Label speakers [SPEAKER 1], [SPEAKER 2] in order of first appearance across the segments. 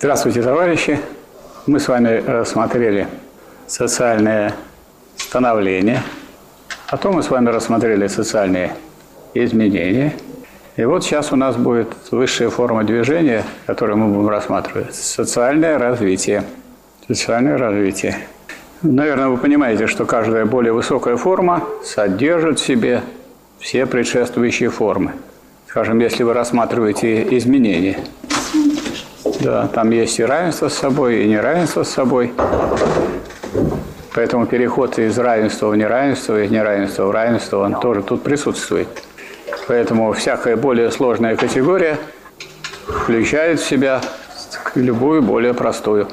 [SPEAKER 1] Здравствуйте, товарищи! Мы с вами рассмотрели социальное становление, потом мы с вами рассмотрели социальные изменения. И вот сейчас у нас будет высшая форма движения, которую мы будем рассматривать. Социальное развитие. Социальное развитие. Наверное, вы понимаете, что каждая более высокая форма содержит в себе все предшествующие формы. Скажем, если вы рассматриваете изменения – да, там есть и равенство с собой, и неравенство с собой. Поэтому переход из равенства в неравенство, из неравенства в равенство, он тоже тут присутствует. Поэтому всякая более сложная категория включает в себя любую более простую.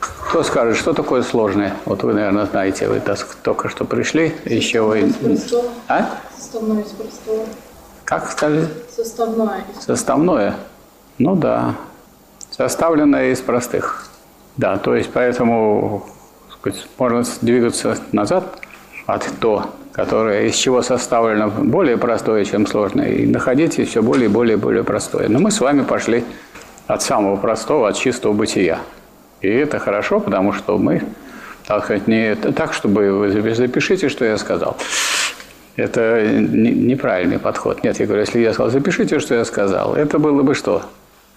[SPEAKER 1] Кто скажет, что такое сложное? Вот вы, наверное, знаете, вы только что пришли, еще вы...
[SPEAKER 2] А? Составное из простого.
[SPEAKER 1] Как сказали?
[SPEAKER 2] Составное.
[SPEAKER 1] Составное? Ну да составленная из простых. Да, то есть поэтому сказать, можно двигаться назад от то, которое из чего составлено более простое, чем сложное, и находить все более и более и более простое. Но мы с вами пошли от самого простого, от чистого бытия. И это хорошо, потому что мы, так сказать, не так, чтобы вы запишите, что я сказал. Это неправильный подход. Нет, я говорю, если я сказал, запишите, что я сказал, это было бы что?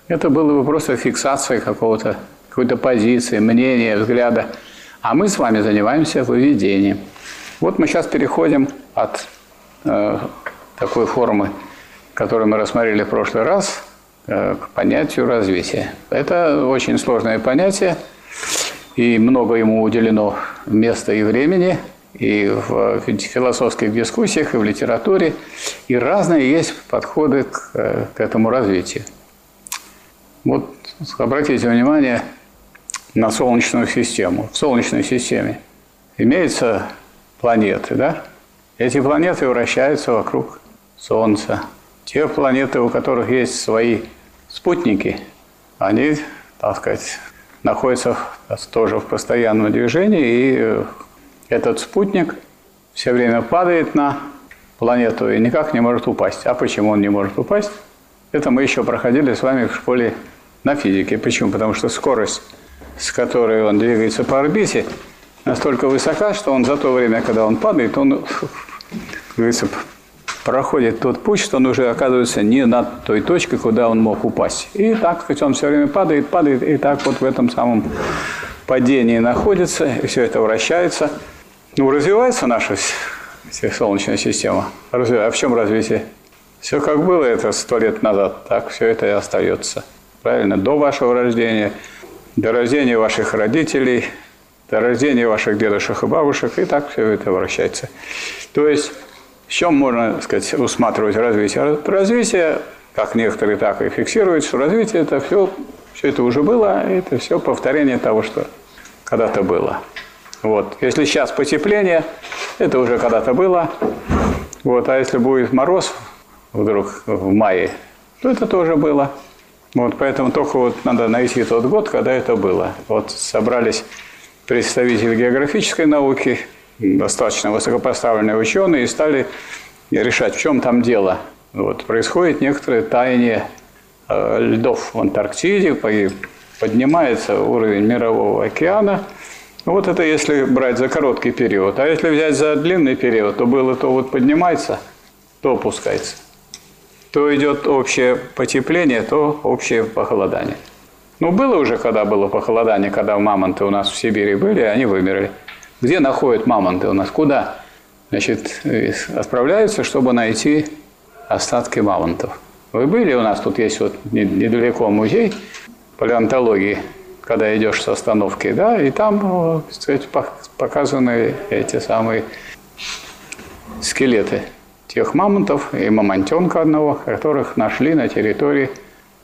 [SPEAKER 1] Это было бы просто фиксация какого-то, какой-то позиции, мнения, взгляда. А мы с вами занимаемся выведением. Вот мы сейчас переходим от э, такой формы, которую мы рассмотрели в прошлый раз, э, к понятию развития. Это очень сложное понятие, и много ему уделено места и времени, и в философских дискуссиях, и в литературе, и разные есть подходы к, э, к этому развитию. Вот обратите внимание на Солнечную систему. В Солнечной системе имеются планеты, да? Эти планеты вращаются вокруг Солнца. Те планеты, у которых есть свои спутники, они, так сказать, находятся тоже в постоянном движении, и этот спутник все время падает на планету и никак не может упасть. А почему он не может упасть? Это мы еще проходили с вами в школе на физике. Почему? Потому что скорость, с которой он двигается по орбите, настолько высока, что он за то время, когда он падает, он, говорится, проходит тот путь, что он уже оказывается не над той точкой, куда он мог упасть. И так, хоть он все время падает, падает, и так вот в этом самом падении находится, и все это вращается. Ну, развивается наша Солнечная система. А в чем развитие? Все как было это сто лет назад, так все это и остается правильно, до вашего рождения, до рождения ваших родителей, до рождения ваших дедушек и бабушек, и так все это вращается. То есть, в чем можно сказать, усматривать развитие? Развитие, как некоторые так и фиксируют, что развитие это все, все это уже было, это все повторение того, что когда-то было. Вот. Если сейчас потепление, это уже когда-то было. Вот. А если будет мороз вдруг в мае, то это тоже было. Вот, поэтому только вот надо найти тот год, когда это было. Вот собрались представители географической науки, достаточно высокопоставленные ученые, и стали решать, в чем там дело. Вот, происходит некоторое таяние э, льдов в Антарктиде, поднимается уровень мирового океана. Вот это если брать за короткий период. А если взять за длинный период, то было то вот поднимается, то опускается то идет общее потепление, то общее похолодание. Ну, было уже, когда было похолодание, когда мамонты у нас в Сибири были, они вымерли. Где находят мамонты у нас? Куда? Значит, отправляются, чтобы найти остатки мамонтов. Вы были у нас, тут есть вот недалеко музей палеонтологии, когда идешь с остановки, да, и там, так сказать, показаны эти самые скелеты тех мамонтов и мамонтенка одного, которых нашли на территории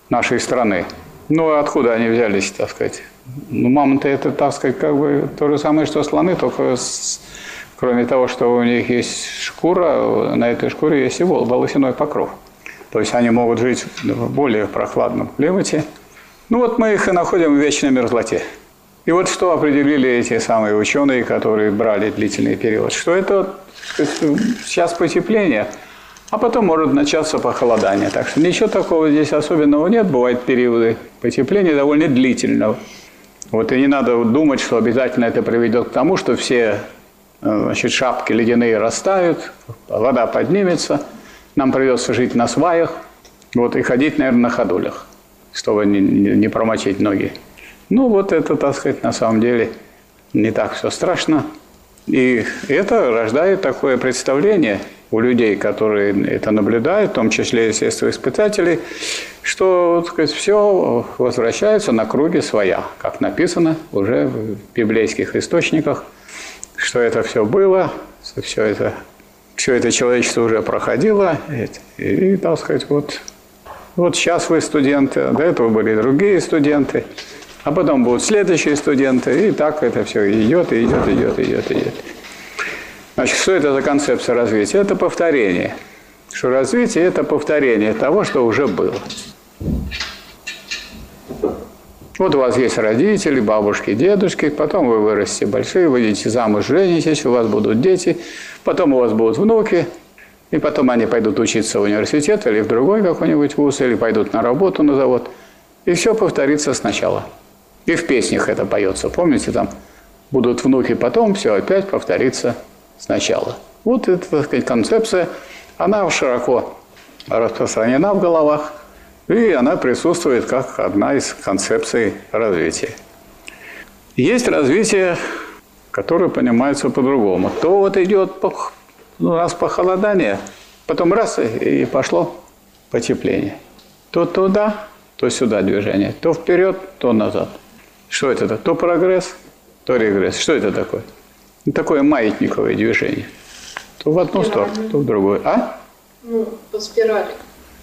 [SPEAKER 1] нашей страны. Ну, а откуда они взялись, так сказать? Ну, мамонты это, так сказать, как бы то же самое, что слоны, только с, кроме того, что у них есть шкура, на этой шкуре есть и волосяной покров. То есть они могут жить в более прохладном климате. Ну вот мы их и находим в вечной мерзлоте. И вот что определили эти самые ученые, которые брали длительный период, что это сейчас потепление, а потом может начаться похолодание. Так что ничего такого здесь особенного нет. Бывают периоды потепления довольно длительного. Вот и не надо думать, что обязательно это приведет к тому, что все э, значит, шапки ледяные растают, вода поднимется, нам придется жить на сваях, вот, и ходить, наверное, на ходулях, чтобы не, не промочить ноги. Ну, вот это, так сказать, на самом деле не так все страшно. И это рождает такое представление у людей, которые это наблюдают, в том числе, естественно, испытателей, что так сказать, все возвращается на круге своя, как написано уже в библейских источниках, что это все было, все это, все это человечество уже проходило, и, и так сказать, вот, вот сейчас вы студенты, до этого были другие студенты, а потом будут следующие студенты, и так это все идет, идет, идет, идет, идет. Значит, что это за концепция развития? Это повторение. Что развитие – это повторение того, что уже было. Вот у вас есть родители, бабушки, дедушки, потом вы вырастете большие, выйдете замуж, женитесь, у вас будут дети, потом у вас будут внуки, и потом они пойдут учиться в университет или в другой какой-нибудь вуз, или пойдут на работу на завод. И все повторится сначала. И в песнях это поется. Помните, там будут внуки, потом все опять повторится сначала. Вот эта, так сказать, концепция, она широко распространена в головах, и она присутствует как одна из концепций развития. Есть развитие, которое понимается по-другому. То вот идет ну, раз похолодание, потом раз и пошло потепление. То туда, то сюда движение, то вперед, то назад. Что это? То прогресс, то регресс. Что это такое? Такое маятниковое движение. То в одну Спирально. сторону, то в другую. А?
[SPEAKER 2] Ну, по спирали.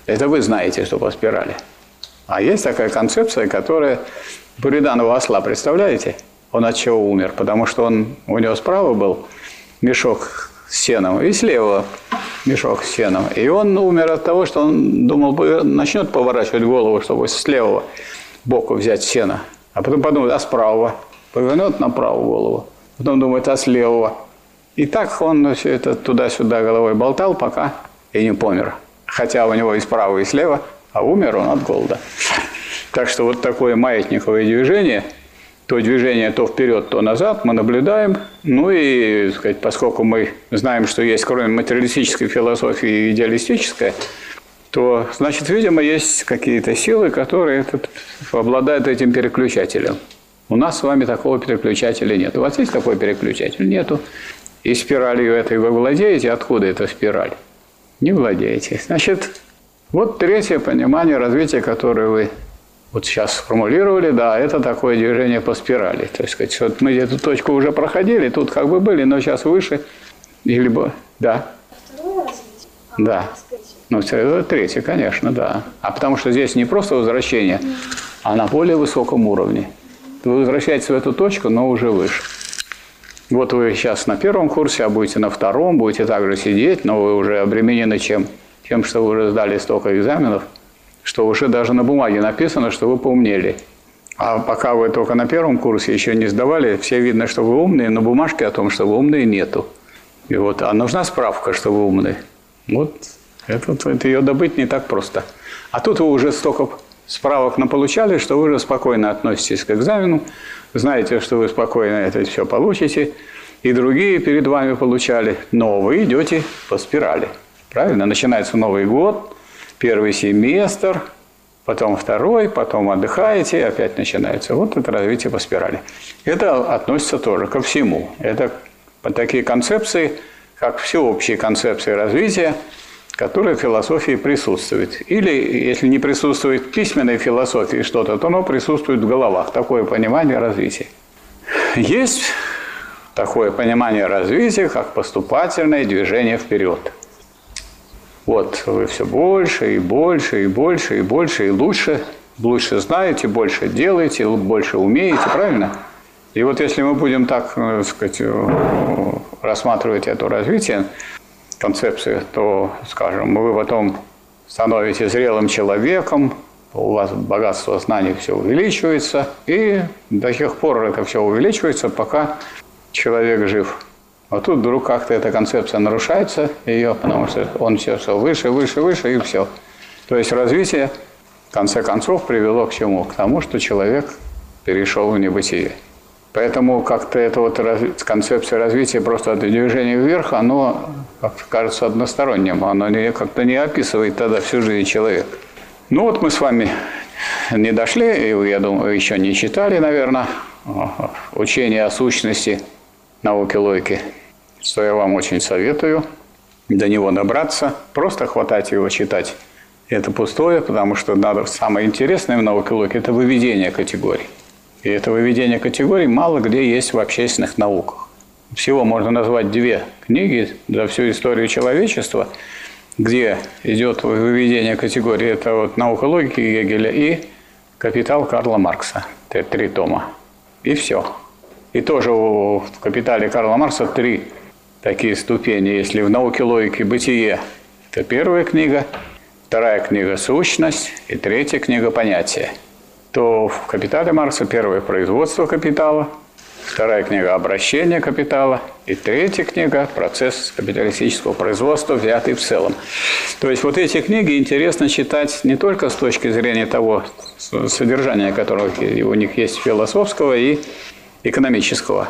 [SPEAKER 1] Это вы знаете, что по спирали. А есть такая концепция, которая Буриданова осла, представляете? Он от чего умер? Потому что он, у него справа был мешок с сеном, и слева мешок с сеном. И он умер от того, что он думал, начнет поворачивать голову, чтобы с левого боку взять сено. А потом подумал, а справа? Повернет направо голову потом думает, а с левого. И так он все это туда-сюда головой болтал, пока и не помер. Хотя у него и справа, и слева, а умер он от голода. Так что вот такое маятниковое движение, то движение то вперед, то назад мы наблюдаем. Ну и, сказать, поскольку мы знаем, что есть кроме материалистической философии идеалистическая, то, значит, видимо, есть какие-то силы, которые этот, обладают этим переключателем. У нас с вами такого переключателя нет. У вас есть такой переключатель? Нету. И спиралью этой вы владеете? Откуда эта спираль? Не владеете. Значит, вот третье понимание развития, которое вы вот сейчас сформулировали, да, это такое движение по спирали. То есть, сказать, вот мы эту точку уже проходили, тут как бы были, но сейчас выше, или бы, да. Развитие? Да. Ну, это третье, конечно, да. А потому что здесь не просто возвращение, а на более высоком уровне вы возвращаетесь в эту точку, но уже выше. Вот вы сейчас на первом курсе, а будете на втором, будете также сидеть, но вы уже обременены чем? Тем, что вы уже сдали столько экзаменов, что уже даже на бумаге написано, что вы поумнели. А пока вы только на первом курсе еще не сдавали, все видно, что вы умные, но бумажки о том, что вы умные, нету. И вот, а нужна справка, что вы умные. Вот это, это ее добыть не так просто. А тут вы уже столько справок наполучали, что вы уже спокойно относитесь к экзамену, знаете, что вы спокойно это все получите, и другие перед вами получали, но вы идете по спирали. Правильно? Начинается Новый год, первый семестр, потом второй, потом отдыхаете, опять начинается. Вот это развитие по спирали. Это относится тоже ко всему. Это такие концепции, как всеобщие концепции развития – которое в философии присутствует. Или, если не присутствует в письменной философии что-то, то оно присутствует в головах. Такое понимание развития. Есть такое понимание развития, как поступательное движение вперед. Вот вы все больше и больше и больше и больше и лучше, лучше знаете, больше делаете, больше умеете, правильно? И вот если мы будем так, так сказать, рассматривать это развитие, концепции, то, скажем, вы потом становитесь зрелым человеком, у вас богатство знаний все увеличивается, и до тех пор это все увеличивается, пока человек жив. А тут вдруг как-то эта концепция нарушается, ее, потому что он все, все выше, выше, выше, и все. То есть развитие, в конце концов, привело к чему? К тому, что человек перешел в небытие. Поэтому как-то эта вот концепция развития просто от движения вверх, оно как кажется односторонним, оно как-то не описывает тогда всю жизнь человека. Ну вот мы с вами не дошли, и я думаю, еще не читали, наверное, учение о сущности науки логики, что я вам очень советую до него добраться, просто хватать его читать. Это пустое, потому что надо самое интересное в науке логики – это выведение категорий. И это выведение категорий мало где есть в общественных науках. Всего можно назвать две книги за всю историю человечества, где идет выведение категорий. Это вот «Наука логики» Гегеля и «Капитал» Карла Маркса. Это три тома. И все. И тоже в «Капитале» Карла Маркса три такие ступени. Если в «Науке логики» «Бытие» – это первая книга, вторая книга «Сущность» и третья книга «Понятие» то в «Капитале» Маркса первое – производство капитала, вторая книга – обращение капитала, и третья книга – процесс капиталистического производства, взятый в целом. То есть вот эти книги интересно читать не только с точки зрения того содержания, которого у них есть философского и экономического,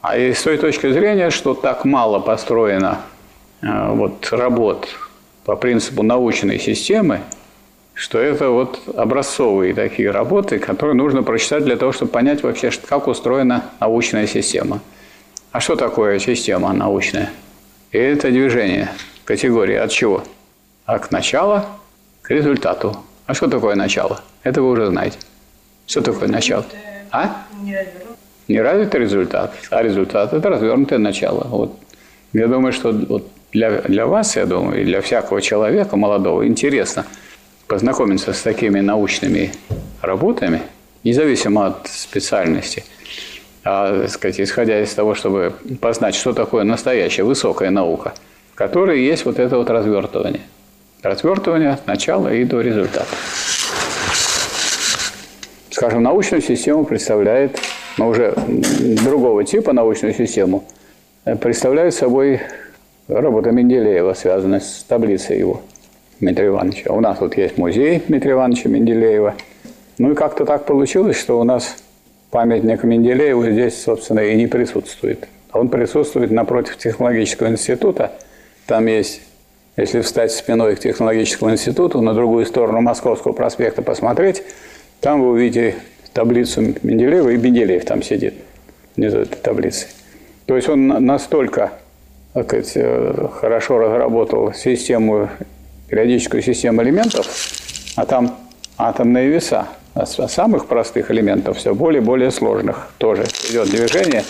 [SPEAKER 1] а и с той точки зрения, что так мало построено э, вот, работ по принципу научной системы, что это вот образцовые такие работы, которые нужно прочитать для того, чтобы понять вообще, как устроена научная система. А что такое система научная? И это движение категории от чего? От начала к результату. А что такое начало? Это вы уже знаете. Что такое начало? А? Не развитый результат, а результат – это развернутое начало. Вот. Я думаю, что вот для, для вас, я думаю, и для всякого человека молодого интересно – познакомиться с такими научными работами, независимо от специальности, а, сказать, исходя из того, чтобы познать, что такое настоящая высокая наука, в которой есть вот это вот развертывание. Развертывание от начала и до результата. Скажем, научную систему представляет, но уже другого типа научную систему, представляет собой работа Менделеева, связанная с таблицей его. Дмитрия Ивановича. У нас вот есть музей Дмитрия Ивановича Менделеева. Ну и как-то так получилось, что у нас памятник Менделееву здесь, собственно, и не присутствует. Он присутствует напротив технологического института. Там есть, если встать спиной к технологическому институту, на другую сторону Московского проспекта посмотреть, там вы увидите таблицу Менделеева, и Менделеев там сидит внизу этой таблицы. То есть он настолько так сказать, э, хорошо разработал систему периодическую систему элементов, а там атомные веса. От самых простых элементов все более и более сложных тоже идет движение,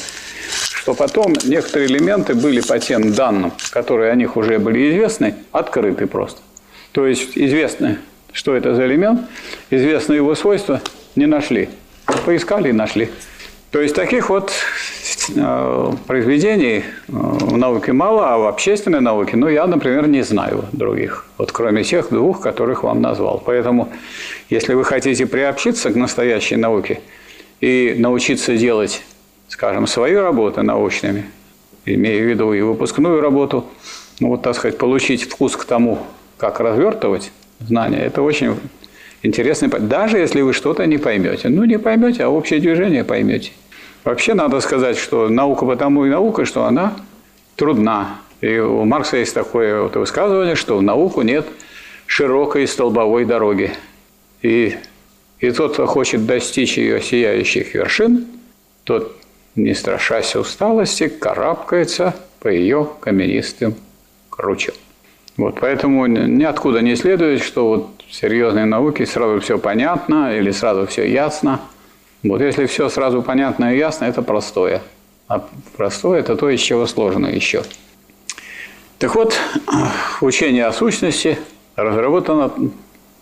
[SPEAKER 1] что потом некоторые элементы были по тем данным, которые о них уже были известны, открыты просто. То есть известно, что это за элемент, известно его свойства, не нашли. Поискали и нашли. То есть таких вот э, произведений э, в науке мало, а в общественной науке, ну, я, например, не знаю других, вот кроме тех двух, которых вам назвал. Поэтому, если вы хотите приобщиться к настоящей науке и научиться делать, скажем, свои работы научными, имея в виду и выпускную работу, ну, вот, так сказать, получить вкус к тому, как развертывать знания, это очень интересно. Даже если вы что-то не поймете. Ну, не поймете, а общее движение поймете. Вообще надо сказать, что наука потому и наука, что она трудна. И у Маркса есть такое вот высказывание, что в науку нет широкой столбовой дороги. И, и тот, кто хочет достичь ее сияющих вершин, тот, не страшась усталости, карабкается по ее каменистым кручам. Вот, поэтому ниоткуда не следует, что вот в серьезной науке сразу все понятно или сразу все ясно – вот если все сразу понятно и ясно, это простое. А простое – это то, из чего сложно еще. Так вот, учение о сущности разработано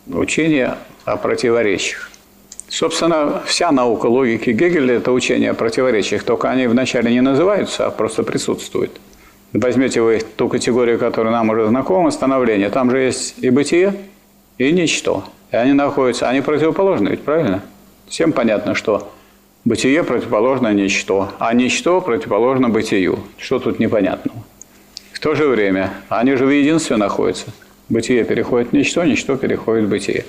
[SPEAKER 1] учение о противоречиях. Собственно, вся наука логики Гегеля – это учение о противоречиях, только они вначале не называются, а просто присутствуют. Возьмете вы ту категорию, которая нам уже знакома, становление. Там же есть и бытие, и ничто. И они находятся, они противоположны, ведь правильно? Всем понятно, что Бытие противоположно ничто, а ничто противоположно бытию. Что тут непонятного? В то же время они же в единстве находятся. Бытие переходит в ничто, ничто переходит в бытие.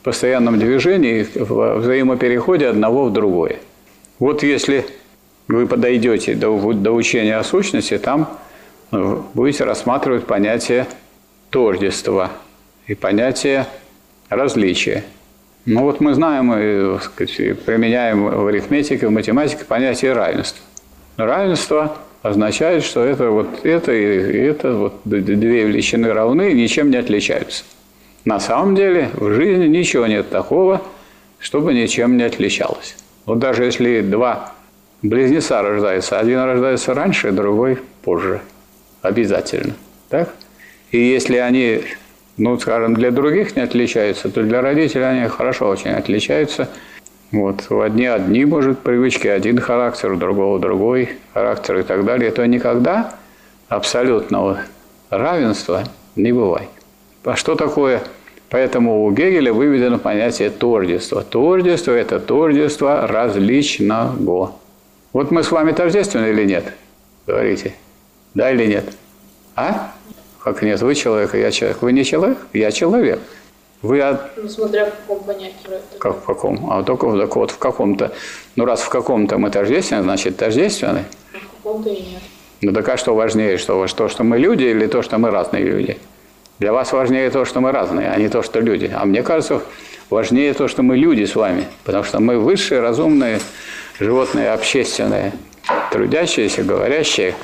[SPEAKER 1] В постоянном движении, в взаимопереходе одного в другое. Вот если вы подойдете до, до учения о сущности, там э, будете рассматривать понятие тождества и понятие различия. Ну вот мы знаем и сказать, применяем в арифметике, в математике понятие равенства. Равенство означает, что это вот это и это вот две величины равны и ничем не отличаются. На самом деле в жизни ничего нет такого, чтобы ничем не отличалось. Вот даже если два близнеца рождаются, один рождается раньше, другой позже. Обязательно. Так? И если они, ну, скажем, для других не отличаются, то для родителей они хорошо очень отличаются. Вот. У одни одни, может, привычки, один характер, у другого другой характер и так далее. То никогда абсолютного равенства не бывает. А что такое? Поэтому у Гегеля выведено понятие тождества. Тождество – это тождество различного. Вот мы с вами тождественны или нет? Говорите. Да или нет? А? Как нет? Вы человек, а я человек. Вы не человек? Я человек. Вы от...
[SPEAKER 2] Ну, смотря в каком понятии.
[SPEAKER 1] Как в каком? А только так вот в каком-то. Ну, раз в каком-то мы тождественны, значит тождественны.
[SPEAKER 2] А в каком-то и нет.
[SPEAKER 1] Ну, так а что важнее? Что, то, что мы люди или то, что мы разные люди? Для вас важнее то, что мы разные, а не то, что люди. А мне кажется, важнее то, что мы люди с вами. Потому что мы высшие, разумные, животные, общественные, трудящиеся, говорящие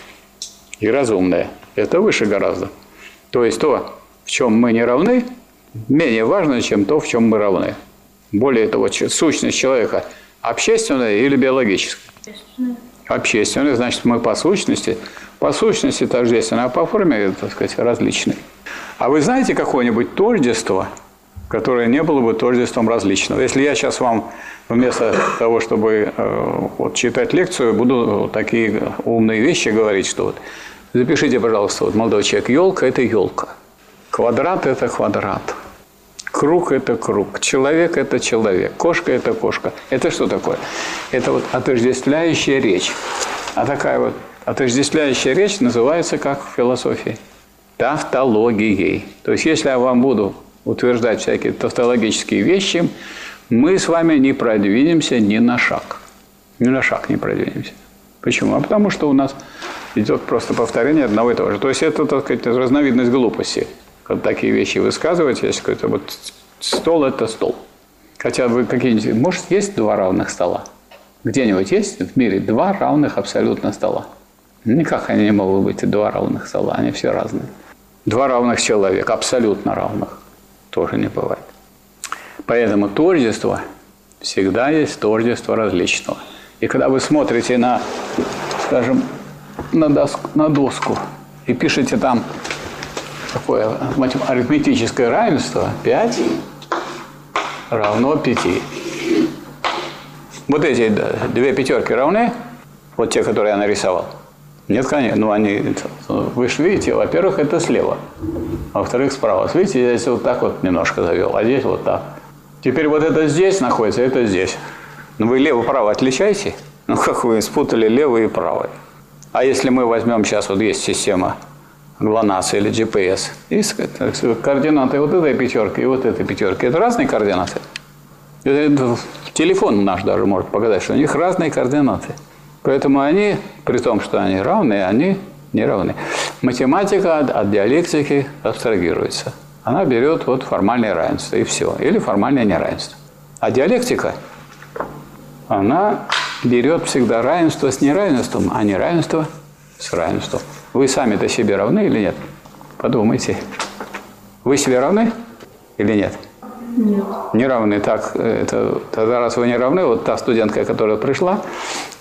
[SPEAKER 1] и разумные. Это выше гораздо. То есть то, в чем мы не равны, менее важно, чем то, в чем мы равны. Более того, сущность человека общественная или биологическая? Общественная. Общественная, значит, мы по сущности, по сущности тождественны, а по форме, так сказать, различны. А вы знаете какое-нибудь тождество, которое не было бы тождеством различного? Если я сейчас вам вместо того, чтобы э, вот, читать лекцию, буду такие умные вещи говорить, что вот запишите, пожалуйста, вот молодой человек, елка – это елка, квадрат – это квадрат, Круг – это круг, человек – это человек, кошка – это кошка. Это что такое? Это вот отождествляющая речь. А такая вот отождествляющая речь называется как в философии? Тавтологией. То есть, если я вам буду утверждать всякие тавтологические вещи, мы с вами не продвинемся ни на шаг. Ни на шаг не продвинемся. Почему? А потому что у нас идет просто повторение одного и того же. То есть это, так сказать, разновидность глупости вот такие вещи высказывать, если какой-то вот стол – это стол. Хотя вы какие-нибудь, может, есть два равных стола? Где-нибудь есть в мире два равных абсолютно стола? Никак они не могут быть два равных стола, они все разные. Два равных человека, абсолютно равных, тоже не бывает. Поэтому тождество всегда есть тождество различного. И когда вы смотрите на, скажем, на доску, на доску и пишете там такое арифметическое равенство 5 равно 5. Вот эти две пятерки равны, вот те, которые я нарисовал. Нет, конечно, ну они, вы же видите, во-первых, это слева, а во-вторых, справа. Видите, я здесь вот так вот немножко завел, а здесь вот так. Теперь вот это здесь находится, это здесь. Ну вы лево-право отличаете? Ну как вы спутали левый и правый? А если мы возьмем сейчас, вот есть система ГЛОНАСС или GPS. Есть координаты вот этой пятерки и вот этой пятерки. Это разные координаты. Телефон наш даже может показать, что у них разные координаты. Поэтому они, при том, что они равны, они не равны. Математика от диалектики абстрагируется. Она берет вот формальное равенство и все. Или формальное неравенство. А диалектика, она берет всегда равенство с неравенством, а неравенство с равенством. Вы сами-то себе равны или нет? Подумайте. Вы себе равны или нет?
[SPEAKER 2] Нет.
[SPEAKER 1] Не равны. Так, это, тогда раз вы не равны, вот та студентка, которая пришла,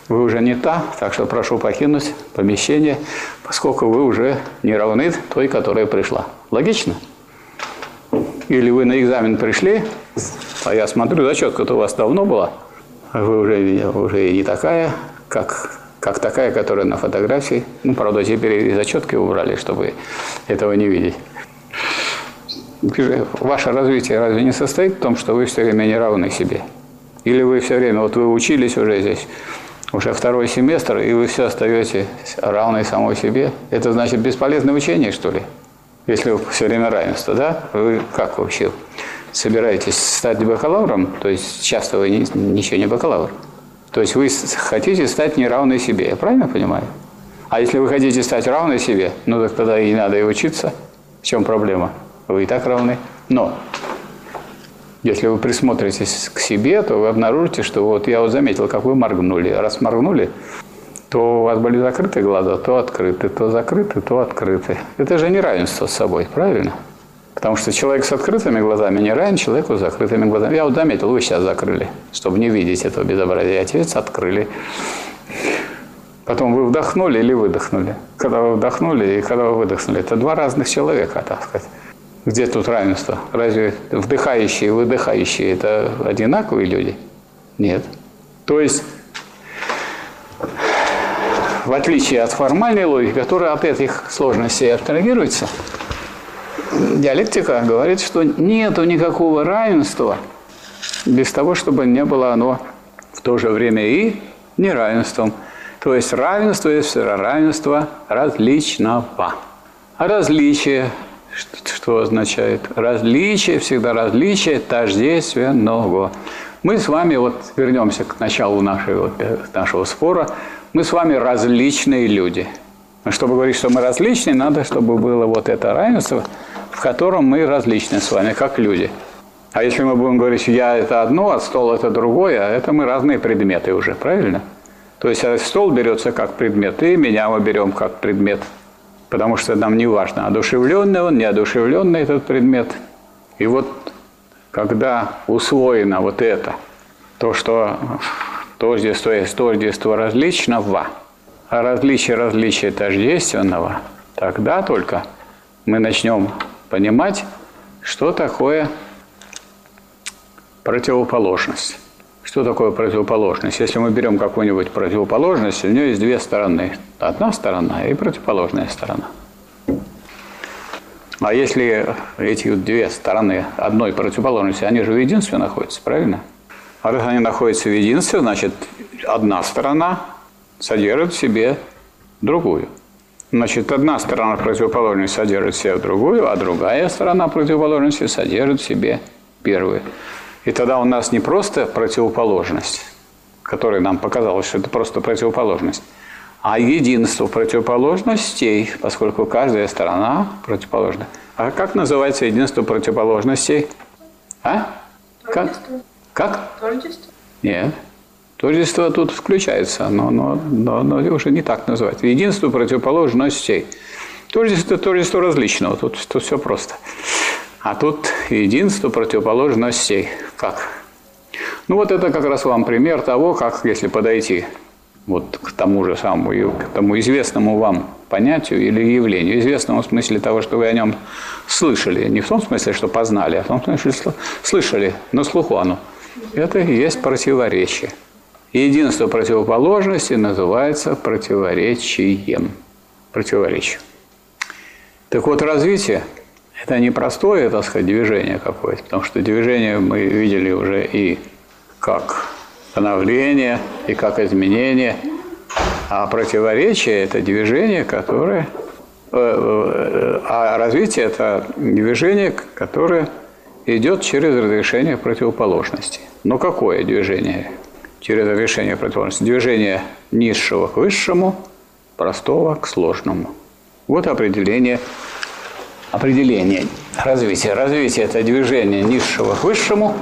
[SPEAKER 1] вы уже не та, так что прошу покинуть помещение, поскольку вы уже не равны той, которая пришла. Логично? Или вы на экзамен пришли, а я смотрю, зачетка-то у вас давно была, вы уже, уже не такая, как как такая, которая на фотографии. Ну, правда, теперь и зачетки убрали, чтобы этого не видеть. Ваше развитие разве не состоит в том, что вы все время не равны себе? Или вы все время, вот вы учились уже здесь, уже второй семестр, и вы все остаетесь равной самой себе. Это значит бесполезное учение, что ли? Если вы все время равенство, да? Вы как вообще собираетесь стать бакалавром, то есть часто вы ничего не бакалавр, то есть вы хотите стать неравной себе, я правильно понимаю? А если вы хотите стать равной себе, ну так тогда и надо и учиться. В чем проблема? Вы и так равны. Но если вы присмотритесь к себе, то вы обнаружите, что вот я вот заметил, как вы моргнули. Раз моргнули, то у вас были закрыты глаза, то открыты, то закрыты, то открыты. Это же неравенство с собой, правильно? Потому что человек с открытыми глазами не равен человеку с закрытыми глазами. Я вот заметил, вы сейчас закрыли, чтобы не видеть этого безобразия. Отец открыли. Потом вы вдохнули или выдохнули. Когда вы вдохнули и когда вы выдохнули. Это два разных человека, так сказать. Где тут равенство? Разве вдыхающие и выдыхающие – это одинаковые люди? Нет. То есть, в отличие от формальной логики, которая от этих сложностей абстрагируется, диалектика говорит, что нет никакого равенства без того, чтобы не было оно в то же время и неравенством. То есть равенство есть равенство различного. А различие что, означает? Различие, всегда различие тождественного. Мы с вами, вот вернемся к началу нашей, вот, э, нашего спора, мы с вами различные люди. Чтобы говорить, что мы различные, надо, чтобы было вот это равенство, в котором мы различны с вами, как люди. А если мы будем говорить, я это одно, а стол это другое, а это мы разные предметы уже, правильно? То есть а стол берется как предмет, и меня мы берем как предмет – потому что нам не важно, одушевленный он, неодушевленный этот предмет. И вот когда усвоено вот это, то, что тождество есть тождество различного, а различие различия тождественного, тогда только мы начнем понимать, что такое противоположность. Что такое противоположность? Если мы берем какую-нибудь противоположность, у нее есть две стороны. Одна сторона и противоположная сторона. А если эти две стороны одной противоположности, они же в единстве находятся, правильно? А раз они находятся в единстве, значит, одна сторона содержит в себе другую. Значит, одна сторона противоположности содержит в себе другую, а другая сторона противоположности содержит в себе первую. И тогда у нас не просто противоположность, которая нам показалось, что это просто противоположность, а единство противоположностей, поскольку каждая сторона противоположна. А как называется единство противоположностей? А? Как? Как?
[SPEAKER 2] Тождество?
[SPEAKER 1] Нет. Тождество тут включается, но, но, но, но уже не так называть. Единство противоположностей. Тождество – тождество различного. Тут, тут все просто. А тут единство противоположностей. Как? Ну вот это как раз вам пример того, как если подойти вот к тому же самому, к тому известному вам понятию или явлению. Известному в смысле того, что вы о нем слышали. Не в том смысле, что познали, а в том смысле, что слышали на слуху оно. Это и есть противоречие. Единство противоположности называется противоречием. Противоречие. Так вот, развитие – это не простое, так сказать, движение какое-то, потому что движение мы видели уже и как становление, и как изменение, а противоречие – это движение, которое… Э, э, а развитие – это движение, которое идет через разрешение противоположности. Но какое движение через разрешение противоположности? Движение низшего к высшему, простого к сложному. Вот определение определение развития. Развитие – это движение низшего к высшему,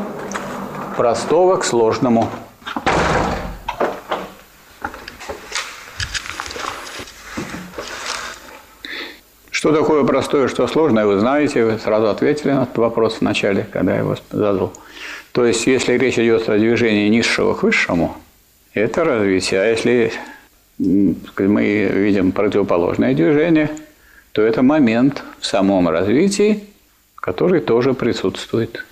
[SPEAKER 1] простого к сложному. Что такое простое, что сложное, вы знаете, вы сразу ответили на этот вопрос начале, когда я его задал. То есть, если речь идет о движении низшего к высшему, это развитие. А если мы видим противоположное движение – то это момент в самом развитии, который тоже присутствует.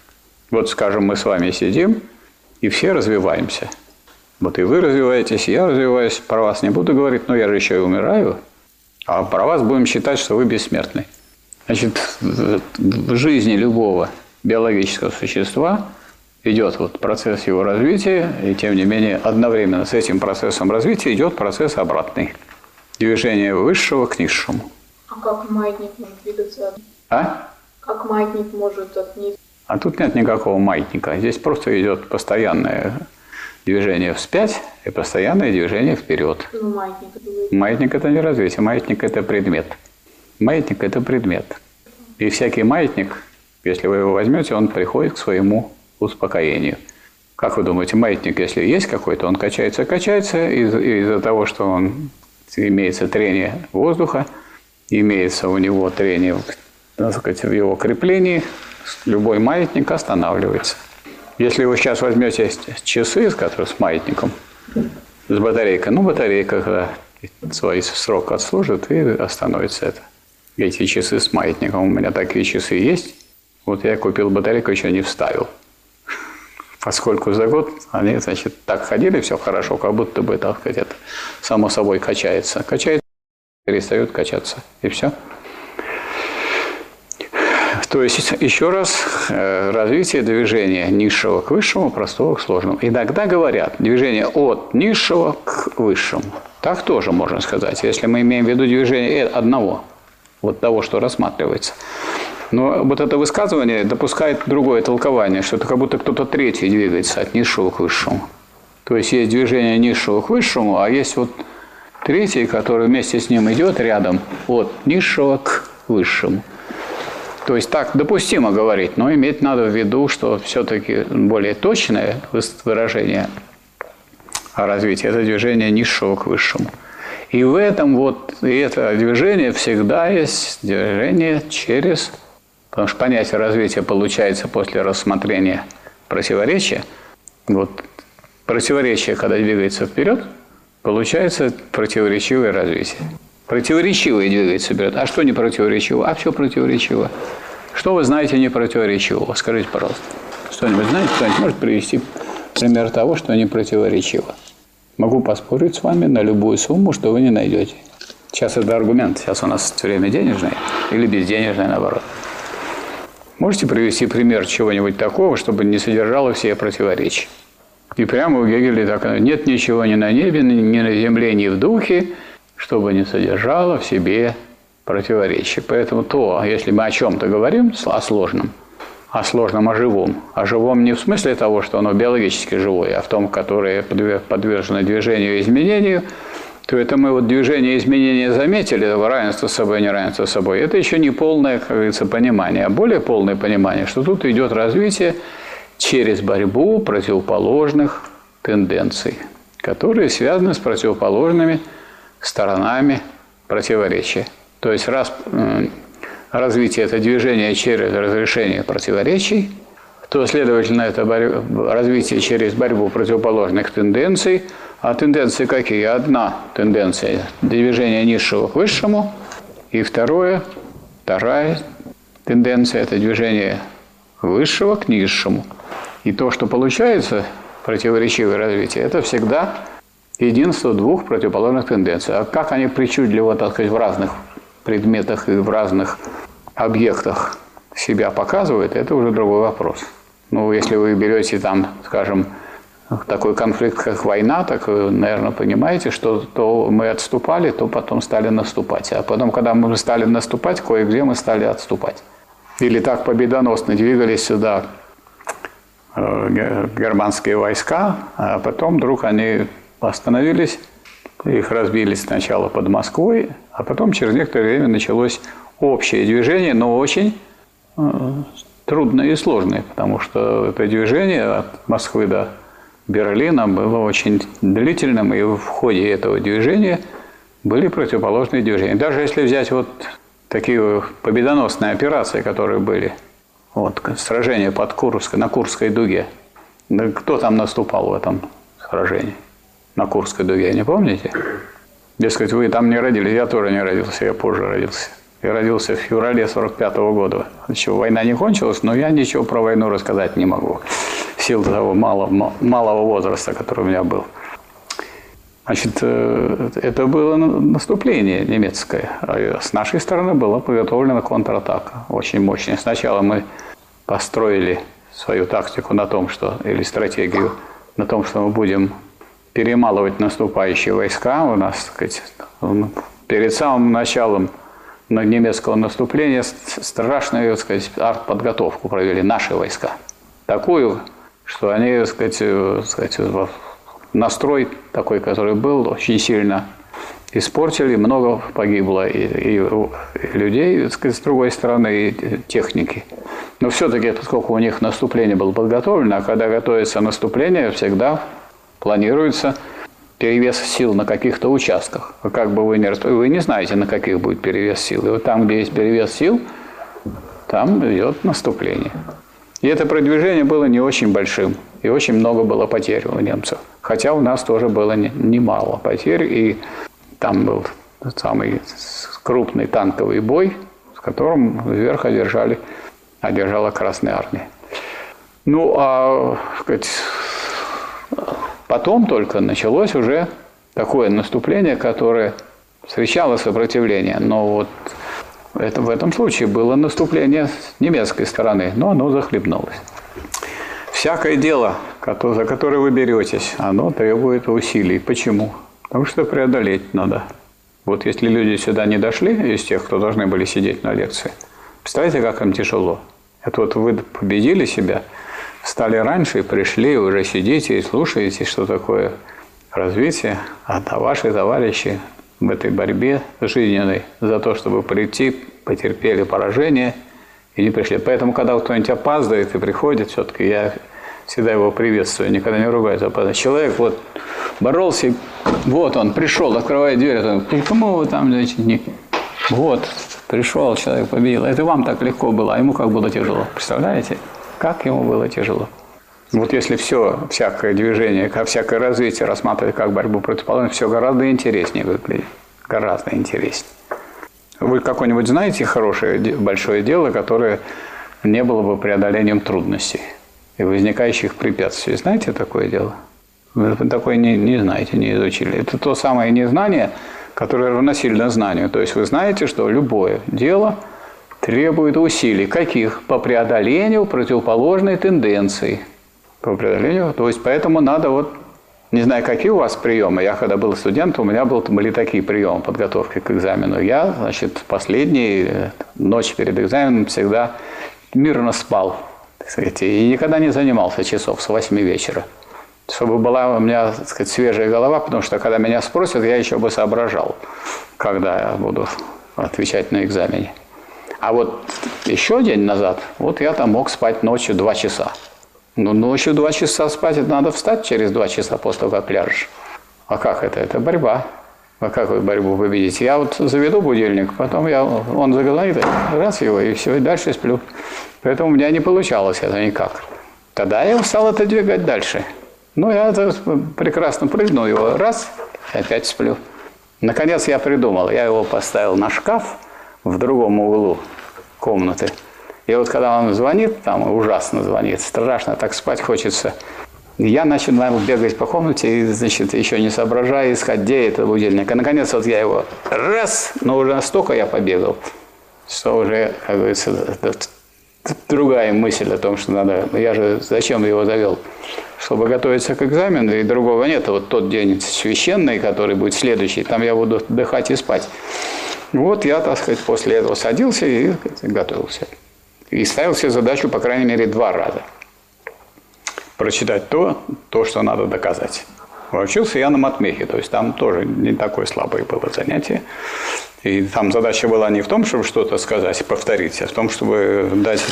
[SPEAKER 1] Вот, скажем, мы с вами сидим и все развиваемся. Вот и вы развиваетесь, и я развиваюсь. Про вас не буду говорить, но я же еще и умираю. А про вас будем считать, что вы бессмертны. Значит, в жизни любого биологического существа идет вот процесс его развития, и тем не менее одновременно с этим процессом развития идет процесс обратный. Движение высшего к низшему.
[SPEAKER 2] А как маятник может двигаться?
[SPEAKER 1] А?
[SPEAKER 2] Как маятник может от низа?
[SPEAKER 1] А тут нет никакого маятника. Здесь просто идет постоянное движение вспять и постоянное движение вперед.
[SPEAKER 2] Ну, маятник это.
[SPEAKER 1] Маятник – это не развитие, маятник – это предмет. Маятник – это предмет. И всякий маятник, если вы его возьмете, он приходит к своему успокоению. Как вы думаете, маятник, если есть какой-то, он качается, качается из- из-за того, что он имеется трение воздуха, имеется у него трение так сказать, в его креплении, любой маятник останавливается. Если вы сейчас возьмете часы, с которым с маятником, с батарейкой, ну, батарейка, когда свой срок отслужит, и остановится это. Эти часы с маятником, у меня такие часы есть. Вот я купил батарейку, еще не вставил. Поскольку за год они, значит, так ходили, все хорошо, как будто бы, так сказать, это само собой качается. Качается, перестает качаться, и все. То есть, еще раз, э, развитие движения низшего к высшему, простого к сложному. Иногда говорят, движение от низшего к высшему. Так тоже можно сказать, если мы имеем в виду движение э- одного, вот того, что рассматривается. Но вот это высказывание допускает другое толкование, что это как будто кто-то третий двигается от низшего к высшему. То есть есть движение низшего к высшему, а есть вот третий, который вместе с ним идет рядом от низшего к высшему. То есть так допустимо говорить, но иметь надо в виду, что все-таки более точное выражение о развитии – это движение низшего к высшему. И в этом вот и это движение всегда есть движение через, потому что понятие развития получается после рассмотрения противоречия. Вот противоречие, когда двигается вперед, получается противоречивое развитие. Противоречивое двигается вперед. А что не противоречиво? А все противоречиво. Что вы знаете не противоречивого? Скажите, пожалуйста. Что-нибудь знаете? Кто-нибудь может привести пример того, что не противоречиво? Могу поспорить с вами на любую сумму, что вы не найдете. Сейчас это аргумент. Сейчас у нас время денежное или безденежное, наоборот. Можете привести пример чего-нибудь такого, чтобы не содержало все противоречия? И прямо у Гегеля так нет ничего ни на небе, ни на земле, ни в духе, чтобы не содержало в себе противоречия. Поэтому то, если мы о чем-то говорим, о сложном, о сложном, о живом, о живом не в смысле того, что оно биологически живое, а в том, которое подве- подвержено движению и изменению, то это мы вот движение изменения заметили, этого равенства с собой, неравенства с собой. Это еще не полное, как говорится, понимание, а более полное понимание, что тут идет развитие через борьбу противоположных тенденций, которые связаны с противоположными сторонами противоречия. То есть раз развитие это движение через разрешение противоречий, то, следовательно, это борь- развитие через борьбу противоположных тенденций. А тенденции какие? Одна тенденция – движение низшего к высшему, и второе, вторая тенденция – это движение высшего к низшему. И то, что получается противоречивое развитие, это всегда единство двух противоположных тенденций. А как они причудливо, так сказать, в разных предметах и в разных объектах себя показывают, это уже другой вопрос. Ну, если вы берете там, скажем, такой конфликт, как война, так вы, наверное, понимаете, что то мы отступали, то потом стали наступать. А потом, когда мы стали наступать, кое-где мы стали отступать. Или так победоносно двигались сюда э, ге- германские войска, а потом вдруг они остановились, их разбили сначала под Москвой, а потом через некоторое время началось общее движение, но очень э, трудное и сложное, потому что это движение от Москвы до Берлина было очень длительным, и в ходе этого движения были противоположные движения. Даже если взять вот такие победоносные операции, которые были, вот сражение под Курской, на Курской дуге, да кто там наступал в этом сражении? На Курской дуге, не помните? Дескать, вы там не родились, я тоже не родился, я позже родился. Я родился в феврале 45 года. Еще война не кончилась, но я ничего про войну рассказать не могу. В силу того малого, малого возраста, который у меня был. Значит, э, это было на- наступление немецкое. А с нашей стороны была подготовлена контратака, очень мощная. Сначала мы построили свою тактику на том, что, или стратегию, на том, что мы будем перемалывать наступающие войска. У нас, так сказать, перед самым началом немецкого наступления страшную так сказать, артподготовку провели наши войска. Такую, что они так сказать, так сказать, настрой такой, который был, очень сильно испортили, много погибло и, и, людей, так сказать, с другой стороны, и техники. Но все-таки, поскольку у них наступление было подготовлено, а когда готовится наступление, всегда планируется перевес сил на каких-то участках. А как бы вы не вы не знаете, на каких будет перевес сил. И вот там, где есть перевес сил, там идет наступление. И это продвижение было не очень большим. И очень много было потерь у немцев. Хотя у нас тоже было немало потерь. И там был самый крупный танковый бой, с которым вверх одержали, одержала Красная Армия. Ну, а сказать, потом только началось уже такое наступление, которое встречало сопротивление. Но вот это, в этом случае было наступление с немецкой стороны, но оно захлебнулось. Всякое дело, за которое вы беретесь, оно требует усилий. Почему? Потому что преодолеть надо. Вот если люди сюда не дошли, из тех, кто должны были сидеть на лекции, представляете, как им тяжело. Это вот вы победили себя, стали раньше, пришли, уже сидите и слушаете, что такое развитие, а ваши товарищи в этой борьбе жизненной за то, чтобы прийти, потерпели поражение и не пришли. Поэтому, когда кто-нибудь опаздывает и приходит, все-таки я всегда его приветствую, никогда не ругаю за опоздание. Человек вот боролся, вот он пришел, открывает дверь, он, почему вы там, значит, не... Вот, пришел, человек победил. Это вам так легко было, а ему как было тяжело. Представляете? Как ему было тяжело. Вот если все, всякое движение, всякое развитие рассматривать как борьбу противоположности, все гораздо интереснее выглядит. Гораздо интереснее. Вы какое-нибудь знаете хорошее, большое дело, которое не было бы преодолением трудностей и возникающих препятствий? Знаете такое дело? Вы такое не, не знаете, не изучили. Это то самое незнание, которое равносильно знанию. То есть вы знаете, что любое дело требует усилий. Каких? По преодолению противоположной тенденции. По преодолению. То есть поэтому надо вот не знаю, какие у вас приемы. Я когда был студентом, у меня был, были такие приемы подготовки к экзамену. Я, значит, последние э, ночь перед экзаменом всегда мирно спал. И никогда не занимался часов с 8 вечера чтобы была у меня, так сказать, свежая голова, потому что когда меня спросят, я еще бы соображал, когда я буду отвечать на экзамене. А вот еще день назад, вот я там мог спать ночью два часа. Ну, ночью два часа спать, это надо встать через два часа после того, как ляжешь. А как это? Это борьба. А как вы борьбу победите? Я вот заведу будильник, потом я, он заговорит, раз его, и все, и дальше сплю. Поэтому у меня не получалось это никак. Тогда я стал это двигать дальше. Ну, я это прекрасно прыгнул его, раз, и опять сплю. Наконец я придумал, я его поставил на шкаф в другом углу комнаты. И вот когда он звонит, там ужасно звонит, страшно, так спать хочется. Я начинаю бегать по комнате и, значит, еще не соображая, искать, где это будильник. И, наконец, вот я его раз, но уже настолько я побегал, что уже, как говорится, другая мысль о том, что надо... Я же зачем его завел? Чтобы готовиться к экзамену, и другого нет. Вот тот день священный, который будет следующий, там я буду отдыхать и спать. Вот я, так сказать, после этого садился и готовился. И ставил себе задачу, по крайней мере, два раза. Прочитать то, то, что надо доказать. Учился я на матмехе, то есть там тоже не такое слабое было занятие. И там задача была не в том, чтобы что-то сказать повторить, а в том, чтобы дать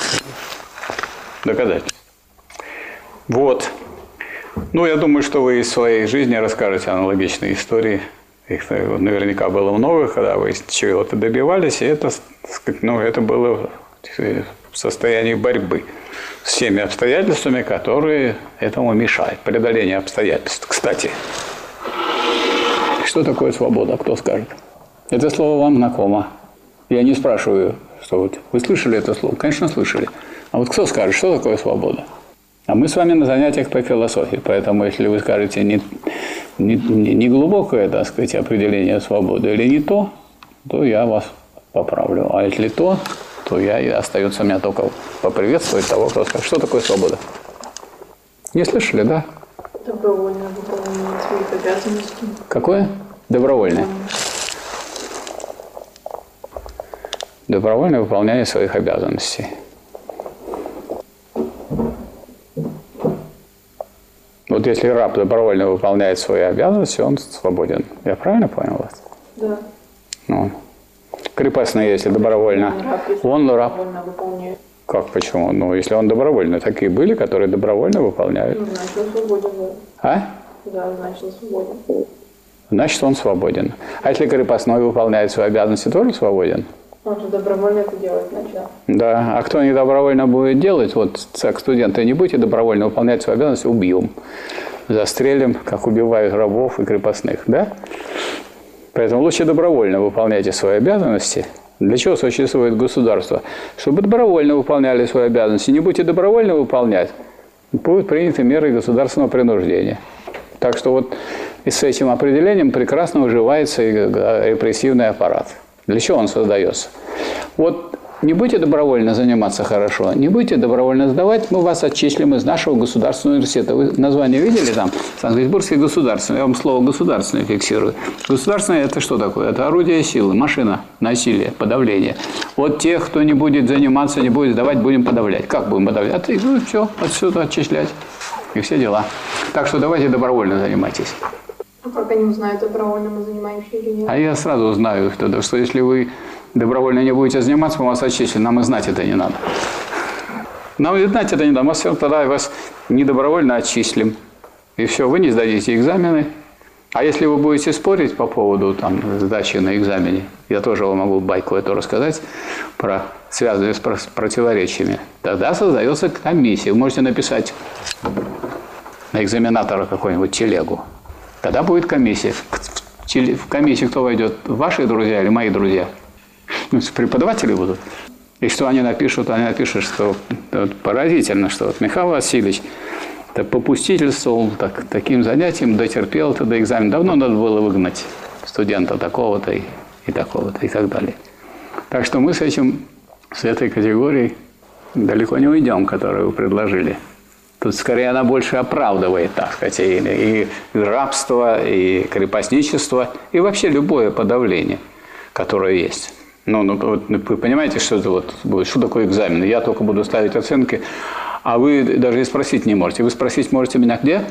[SPEAKER 1] доказательства. Вот. Ну, я думаю, что вы из своей жизни расскажете аналогичные истории. Их наверняка было много, когда вы чего-то добивались, и это, ну, это было состоянии борьбы с теми обстоятельствами, которые этому мешают. Преодоление обстоятельств. Кстати, что такое свобода, кто скажет? Это слово вам знакомо. Я не спрашиваю, что вот вы слышали это слово? Конечно, слышали. А вот кто скажет, что такое свобода? А мы с вами на занятиях по философии, поэтому если вы скажете не, не, не глубокое, так сказать, определение свободы или не то, то я вас поправлю. А если то, то я и остается мне только поприветствовать того, кто скажет, что такое свобода. Не слышали, да?
[SPEAKER 2] Добровольное выполнение своих обязанностей.
[SPEAKER 1] Какое? Добровольное. Добровольное выполнение своих обязанностей. Вот если раб добровольно выполняет свои обязанности, он свободен. Я правильно понял вас?
[SPEAKER 2] Да.
[SPEAKER 1] Ну, крепостный, если добровольно, он раб. Как, почему? Ну, если он добровольно. Такие были, которые добровольно выполняют.
[SPEAKER 2] Ну, значит, он свободен.
[SPEAKER 1] А?
[SPEAKER 2] Да, значит, он свободен.
[SPEAKER 1] Значит, он свободден. А если крепостной выполняет свои обязанности, тоже свободен?
[SPEAKER 2] Он же добровольно это делает сначала.
[SPEAKER 1] Да. А кто не добровольно будет делать, вот как студенты не будете добровольно выполнять свои обязанности, убьем. Застрелим, как убивают рабов и крепостных. Да? Поэтому лучше добровольно выполняйте свои обязанности. Для чего существует государство? Чтобы добровольно выполняли свои обязанности. Не будете добровольно выполнять, будут приняты меры государственного принуждения. Так что вот и с этим определением прекрасно уживается и э, репрессивный аппарат. Для чего он создается? Вот не будете добровольно заниматься хорошо, не будете добровольно сдавать, мы вас отчислим из нашего государственного университета. Вы название видели там? Санкт-Петербургский государственный. Я вам слово государственный фиксирую. Государственное это что такое? Это орудие силы, машина, насилие, подавление. Вот тех, кто не будет заниматься, не будет сдавать, будем подавлять. Как будем подавлять? А ты, ну, все, отсюда отчислять. И все дела. Так что давайте добровольно занимайтесь.
[SPEAKER 2] А как они узнают, добровольно мы занимаемся или нет?
[SPEAKER 1] А я сразу знаю, что, что если вы добровольно не будете заниматься, мы вас отчислим. Нам и знать это не надо. Нам и знать это не надо. Мы все тогда вас недобровольно отчислим. И все, вы не сдадите экзамены. А если вы будете спорить по поводу там, сдачи на экзамене, я тоже вам могу байку эту рассказать, про, связанную с про- противоречиями, тогда создается комиссия. Вы можете написать на экзаменатора какой-нибудь телегу. Тогда будет комиссия. В комиссию кто войдет? Ваши друзья или мои друзья? Ну, преподаватели будут. И что они напишут? Они напишут, что вот поразительно, что вот Михаил Васильевич так попустительствовал так, таким занятием, дотерпел это до экзамена. Давно надо было выгнать студента такого-то и, и такого-то и так далее. Так что мы с этим, с этой категорией далеко не уйдем, которую вы предложили. Тут скорее она больше оправдывает, так сказать, и, и рабство, и крепостничество, и вообще любое подавление, которое есть. Ну, ну вот, ну, вы понимаете, что это вот будет, что такое экзамен? Я только буду ставить оценки, а вы даже и спросить не можете. Вы спросить можете меня где?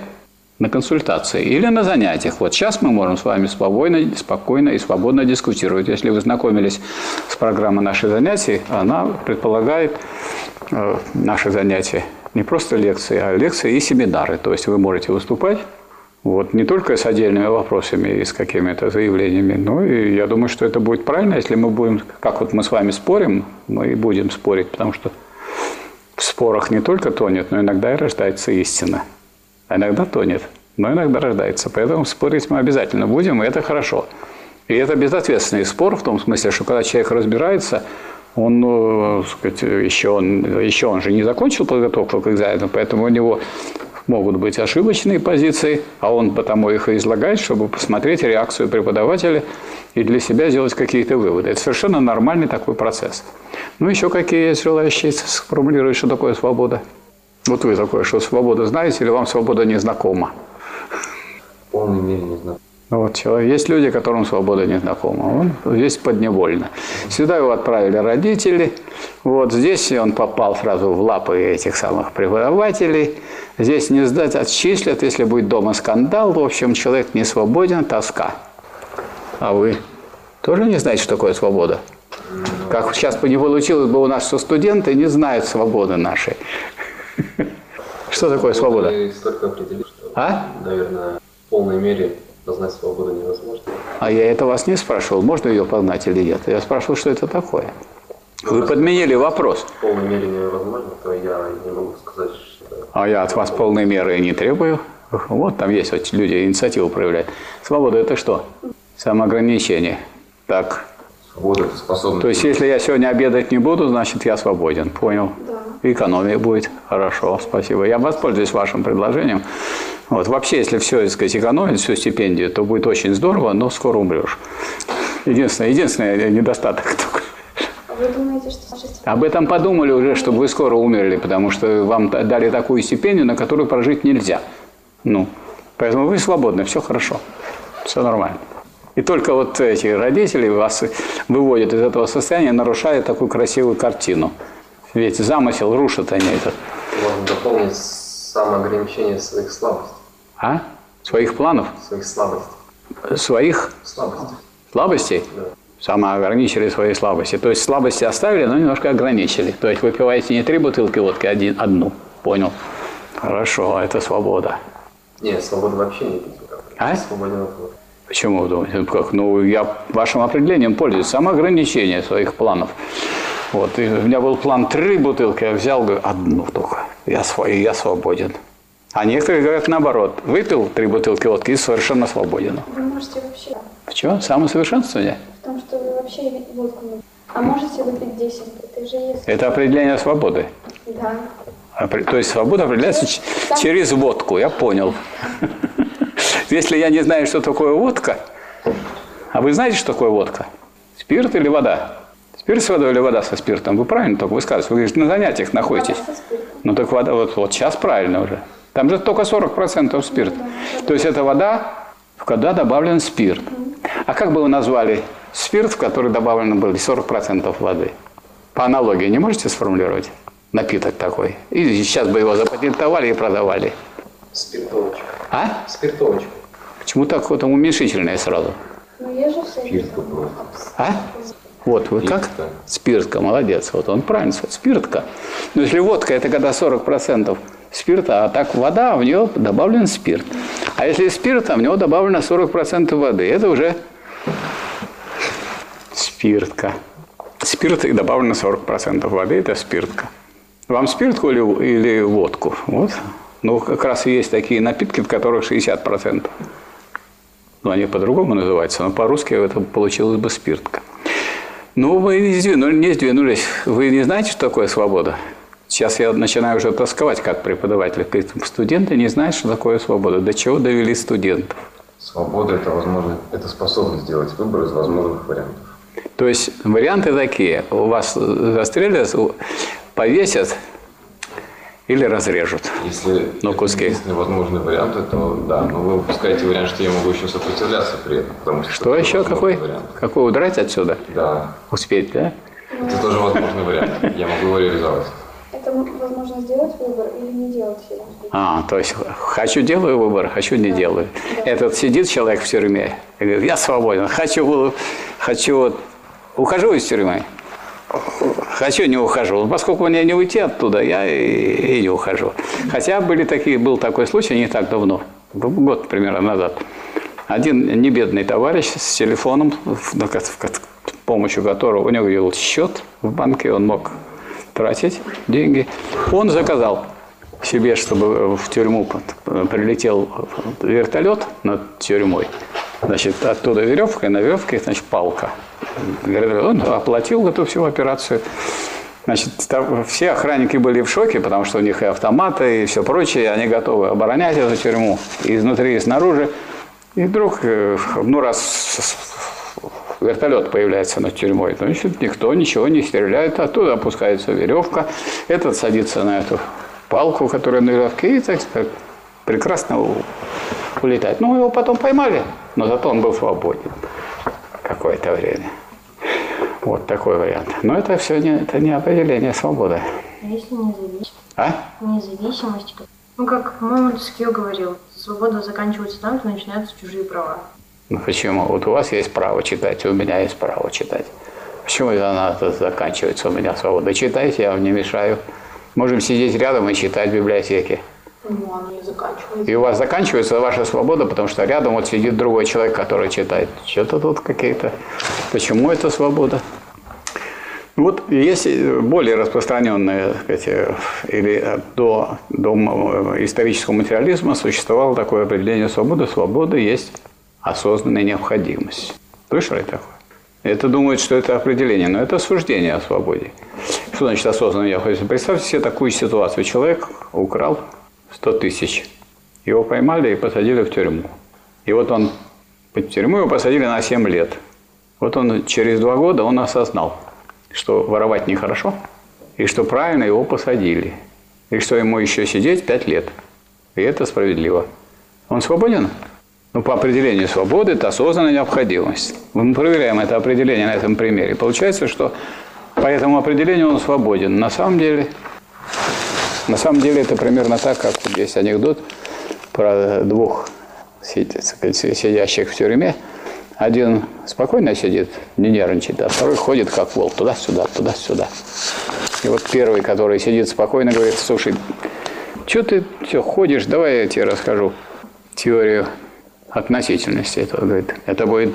[SPEAKER 1] На консультации или на занятиях. Вот сейчас мы можем с вами спокойно, спокойно и свободно дискутировать. Если вы знакомились с программой наших занятий, она предполагает э, наши занятия не просто лекции, а лекции и семинары. То есть вы можете выступать вот, не только с отдельными вопросами и с какими-то заявлениями, но и я думаю, что это будет правильно, если мы будем, как вот мы с вами спорим, мы и будем спорить, потому что в спорах не только тонет, но иногда и рождается истина. А иногда тонет, но иногда рождается. Поэтому спорить мы обязательно будем, и это хорошо. И это безответственный спор в том смысле, что когда человек разбирается, он, ну, сказать, еще, он, еще он же не закончил подготовку к экзамену, поэтому у него могут быть ошибочные позиции, а он потому их и излагает, чтобы посмотреть реакцию преподавателя и для себя сделать какие-то выводы. Это совершенно нормальный такой процесс. Ну, еще какие есть желающие сформулировать, что такое свобода? Вот вы такое, что свобода знаете или вам свобода не знакома?
[SPEAKER 3] В полной мере не знаю.
[SPEAKER 1] Вот человек. Есть люди, которым свобода не знакома. Он здесь подневольно. Сюда его отправили родители. Вот здесь он попал сразу в лапы этих самых преподавателей. Здесь не сдать, отчислят. Если будет дома скандал, в общем, человек не свободен, тоска. А вы тоже не знаете, что такое свобода? Как сейчас бы не получилось бы у нас, что студенты не знают свободы нашей. Что такое свобода? А?
[SPEAKER 3] наверное, в полной мере познать свободу невозможно.
[SPEAKER 1] А я это вас не спрашивал, можно ее познать или нет. Я спрашивал, что это такое. Вы подменили вопрос.
[SPEAKER 3] В полной мере невозможно, то я не могу сказать, что...
[SPEAKER 1] А я от вас полной меры не требую. Вот там есть вот люди, инициативу проявляют. Свобода – это что? Самоограничение. Так.
[SPEAKER 3] Свобода – это способность...
[SPEAKER 1] То есть, если я сегодня обедать не буду, значит, я свободен. Понял?
[SPEAKER 2] Да.
[SPEAKER 1] Экономия будет. Хорошо, спасибо. Я воспользуюсь вашим предложением. Вот. Вообще, если все, так сказать, экономить, всю стипендию, то будет очень здорово, но скоро умрешь. Единственное, единственный недостаток только.
[SPEAKER 2] А вы думаете, что наши
[SPEAKER 1] Об этом подумали уже, чтобы вы скоро умерли, потому что вам дали такую стипендию, на которую прожить нельзя. Ну, поэтому вы свободны, все хорошо, все нормально. И только вот эти родители вас выводят из этого состояния, нарушая такую красивую картину. Ведь замысел рушат они этот.
[SPEAKER 3] Можно дополнить самоограничение своих слабостей.
[SPEAKER 1] А? Своих планов?
[SPEAKER 3] Своих слабостей.
[SPEAKER 1] Своих
[SPEAKER 3] Слабостей.
[SPEAKER 1] слабостей?
[SPEAKER 3] Да.
[SPEAKER 1] Самоограничили свои слабости. То есть слабости оставили, но немножко ограничили. То есть выпиваете не три бутылки водки, а одну. Понял? Хорошо, это свобода.
[SPEAKER 3] Нет, свобода вообще не пить.
[SPEAKER 1] А?
[SPEAKER 3] Свободен от водки.
[SPEAKER 1] Почему вы думаете? Ну, Как? Ну, я вашим определением пользуюсь. Самоограничение своих планов. Вот, и у меня был план три бутылки, я взял говорю, одну только. Я свой, я свободен. А некоторые говорят наоборот. Выпил три бутылки водки и совершенно свободен.
[SPEAKER 2] Вы можете вообще...
[SPEAKER 1] В чем? Самосовершенствование?
[SPEAKER 2] В том, что вы вообще водку не... А можете выпить 10? Это же есть...
[SPEAKER 1] Это определение свободы.
[SPEAKER 2] Да.
[SPEAKER 1] Опре- То есть свобода определяется ч- через водку, я понял. Если я не знаю, что такое водка, а вы знаете, что такое водка? Спирт или вода? Спирт с водой или вода со спиртом? Вы правильно только высказываете. Вы говорите, на занятиях находитесь. Ну так вода, вот, вот сейчас правильно уже. Там же только 40% спирт. То есть это вода, в когда добавлен спирт. А как бы вы назвали спирт, в который добавлено было 40% воды? По аналогии не можете сформулировать? Напиток такой. И сейчас бы его запатентовали и продавали.
[SPEAKER 3] Спиртовочка.
[SPEAKER 1] А?
[SPEAKER 3] Спиртовочка.
[SPEAKER 1] Почему так вот уменьшительное сразу?
[SPEAKER 2] Ну, есть же всякие...
[SPEAKER 1] А? Вот, вы как?
[SPEAKER 3] Спиртка.
[SPEAKER 1] Спиртка, молодец. Вот он правильно сказал. Спиртка. Но если водка, это когда 40% спирта, а так вода, в нее добавлен спирт. А если спирт, а в него добавлено 40% воды. Это уже спиртка. Спирт и добавлено 40% воды, это спиртка. Вам спиртку или, или водку? Вот. Ну, как раз и есть такие напитки, в которых 60%. Ну, они по-другому называются, но по-русски это получилось бы спиртка. Ну, вы не сдвинулись, не сдвинулись. Вы не знаете, что такое свобода? Сейчас я начинаю уже тосковать как преподаватель. Студенты не знают, что такое свобода. До чего довели студентов?
[SPEAKER 4] Свобода – это возможность, это способность сделать выбор из возможных вариантов.
[SPEAKER 1] То есть варианты такие. У вас застрелят, повесят или разрежут.
[SPEAKER 4] Если
[SPEAKER 1] Ну,
[SPEAKER 4] это
[SPEAKER 1] куски.
[SPEAKER 4] единственные возможные варианты, то да, но вы выпускаете вариант, что я могу еще сопротивляться при этом. Потому что
[SPEAKER 1] Что еще? Какой?
[SPEAKER 4] Вариант.
[SPEAKER 1] Какой удрать отсюда?
[SPEAKER 4] Да,
[SPEAKER 1] Успеть, да?
[SPEAKER 4] это тоже возможный вариант. Я могу его реализовать.
[SPEAKER 2] Это возможно сделать выбор или не делать случае.
[SPEAKER 1] А, то есть хочу делаю выбор, хочу не делаю. Этот сидит человек в тюрьме и говорит, я свободен, хочу, хочу ухожу из тюрьмы, хочу не ухожу. Ну, Поскольку мне не уйти оттуда, я и, и не ухожу. Хотя были такие, был такой случай не так давно, год примерно назад. Один небедный товарищ с телефоном, ко- с помощью которого у него был счет в банке, он мог тратить деньги. Он заказал себе, чтобы в тюрьму прилетел вертолет над тюрьмой. Значит, оттуда веревка, и на веревке, значит, палка. Он оплатил эту всю операцию. Значит, там все охранники были в шоке, потому что у них и автоматы, и все прочее, они готовы оборонять эту тюрьму и изнутри, и снаружи. И вдруг, э, ну, раз вертолет появляется над тюрьмой, значит, никто ничего не стреляет, оттуда опускается веревка, этот садится на эту палку, которая на веревке, и так сказать, прекрасно улетает. Ну, его потом поймали, но зато он был свободен какое-то время. Вот такой вариант. Но это все не, это не определение свободы.
[SPEAKER 5] А если независимость?
[SPEAKER 1] А?
[SPEAKER 5] Независимость. Ну, как Монтескью говорил, свобода заканчивается там, где начинаются чужие права.
[SPEAKER 1] Ну почему? Вот у вас есть право читать, у меня есть право читать. Почему это она заканчивается у меня свобода? Читайте, я вам не мешаю. Можем сидеть рядом и читать в библиотеке.
[SPEAKER 2] Ну, оно не заканчивается.
[SPEAKER 1] И у вас заканчивается ваша свобода, потому что рядом вот сидит другой человек, который читает. Что-то тут какие-то... Почему это свобода? Ну Вот есть более распространенные, так сказать, или до, до исторического материализма существовало такое определение свободы. Свобода есть осознанная необходимость. Слышали такое? Это думают, что это определение, но это суждение о свободе. Что значит осознанная необходимость? Представьте себе такую ситуацию. Человек украл 100 тысяч. Его поймали и посадили в тюрьму. И вот он, в тюрьму его посадили на 7 лет. Вот он через два года он осознал, что воровать нехорошо, и что правильно его посадили, и что ему еще сидеть пять лет. И это справедливо. Он свободен? Ну, по определению свободы это осознанная необходимость. Мы проверяем это определение на этом примере. Получается, что по этому определению он свободен. На самом деле, на самом деле это примерно так, как есть анекдот про двух сидящих в тюрьме. Один спокойно сидит, не нервничает, а второй ходит как волк туда-сюда, туда-сюда. И вот первый, который сидит спокойно, говорит, слушай, что ты все ходишь, давай я тебе расскажу теорию относительности. Это, говорит, это будет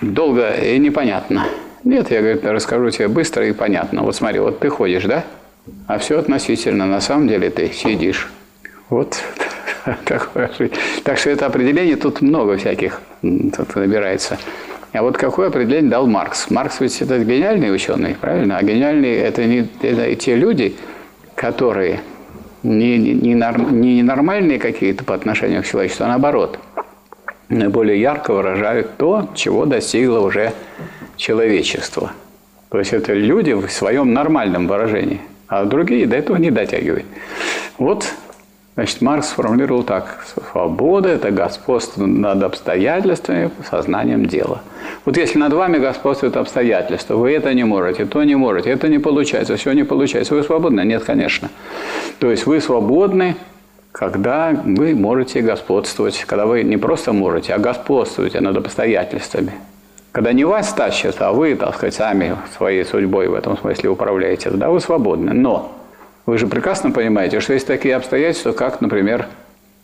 [SPEAKER 1] долго и непонятно. Нет, я, говорит, расскажу тебе быстро и понятно. Вот смотри, вот ты ходишь, да? А все относительно. На самом деле ты сидишь. Вот такое. Так что это определение, тут много всяких тут набирается. А вот какое определение дал Маркс? Маркс ведь это гениальный ученый, правильно? А гениальные это не это те люди, которые не, не, не нормальные какие-то по отношению к человечеству, а наоборот, наиболее ярко выражают то, чего достигло уже человечество. То есть это люди в своем нормальном выражении, а другие до этого не дотягивают. Вот Значит, Маркс сформулировал так. Свобода – это господство над обстоятельствами, сознанием дела. Вот если над вами господствует обстоятельства, вы это не можете, то не можете, это не получается, все не получается. Вы свободны? Нет, конечно. То есть вы свободны, когда вы можете господствовать, когда вы не просто можете, а господствуете над обстоятельствами. Когда не вас тащат, а вы, так сказать, сами своей судьбой в этом смысле управляете, тогда вы свободны. Но вы же прекрасно понимаете, что есть такие обстоятельства, как, например,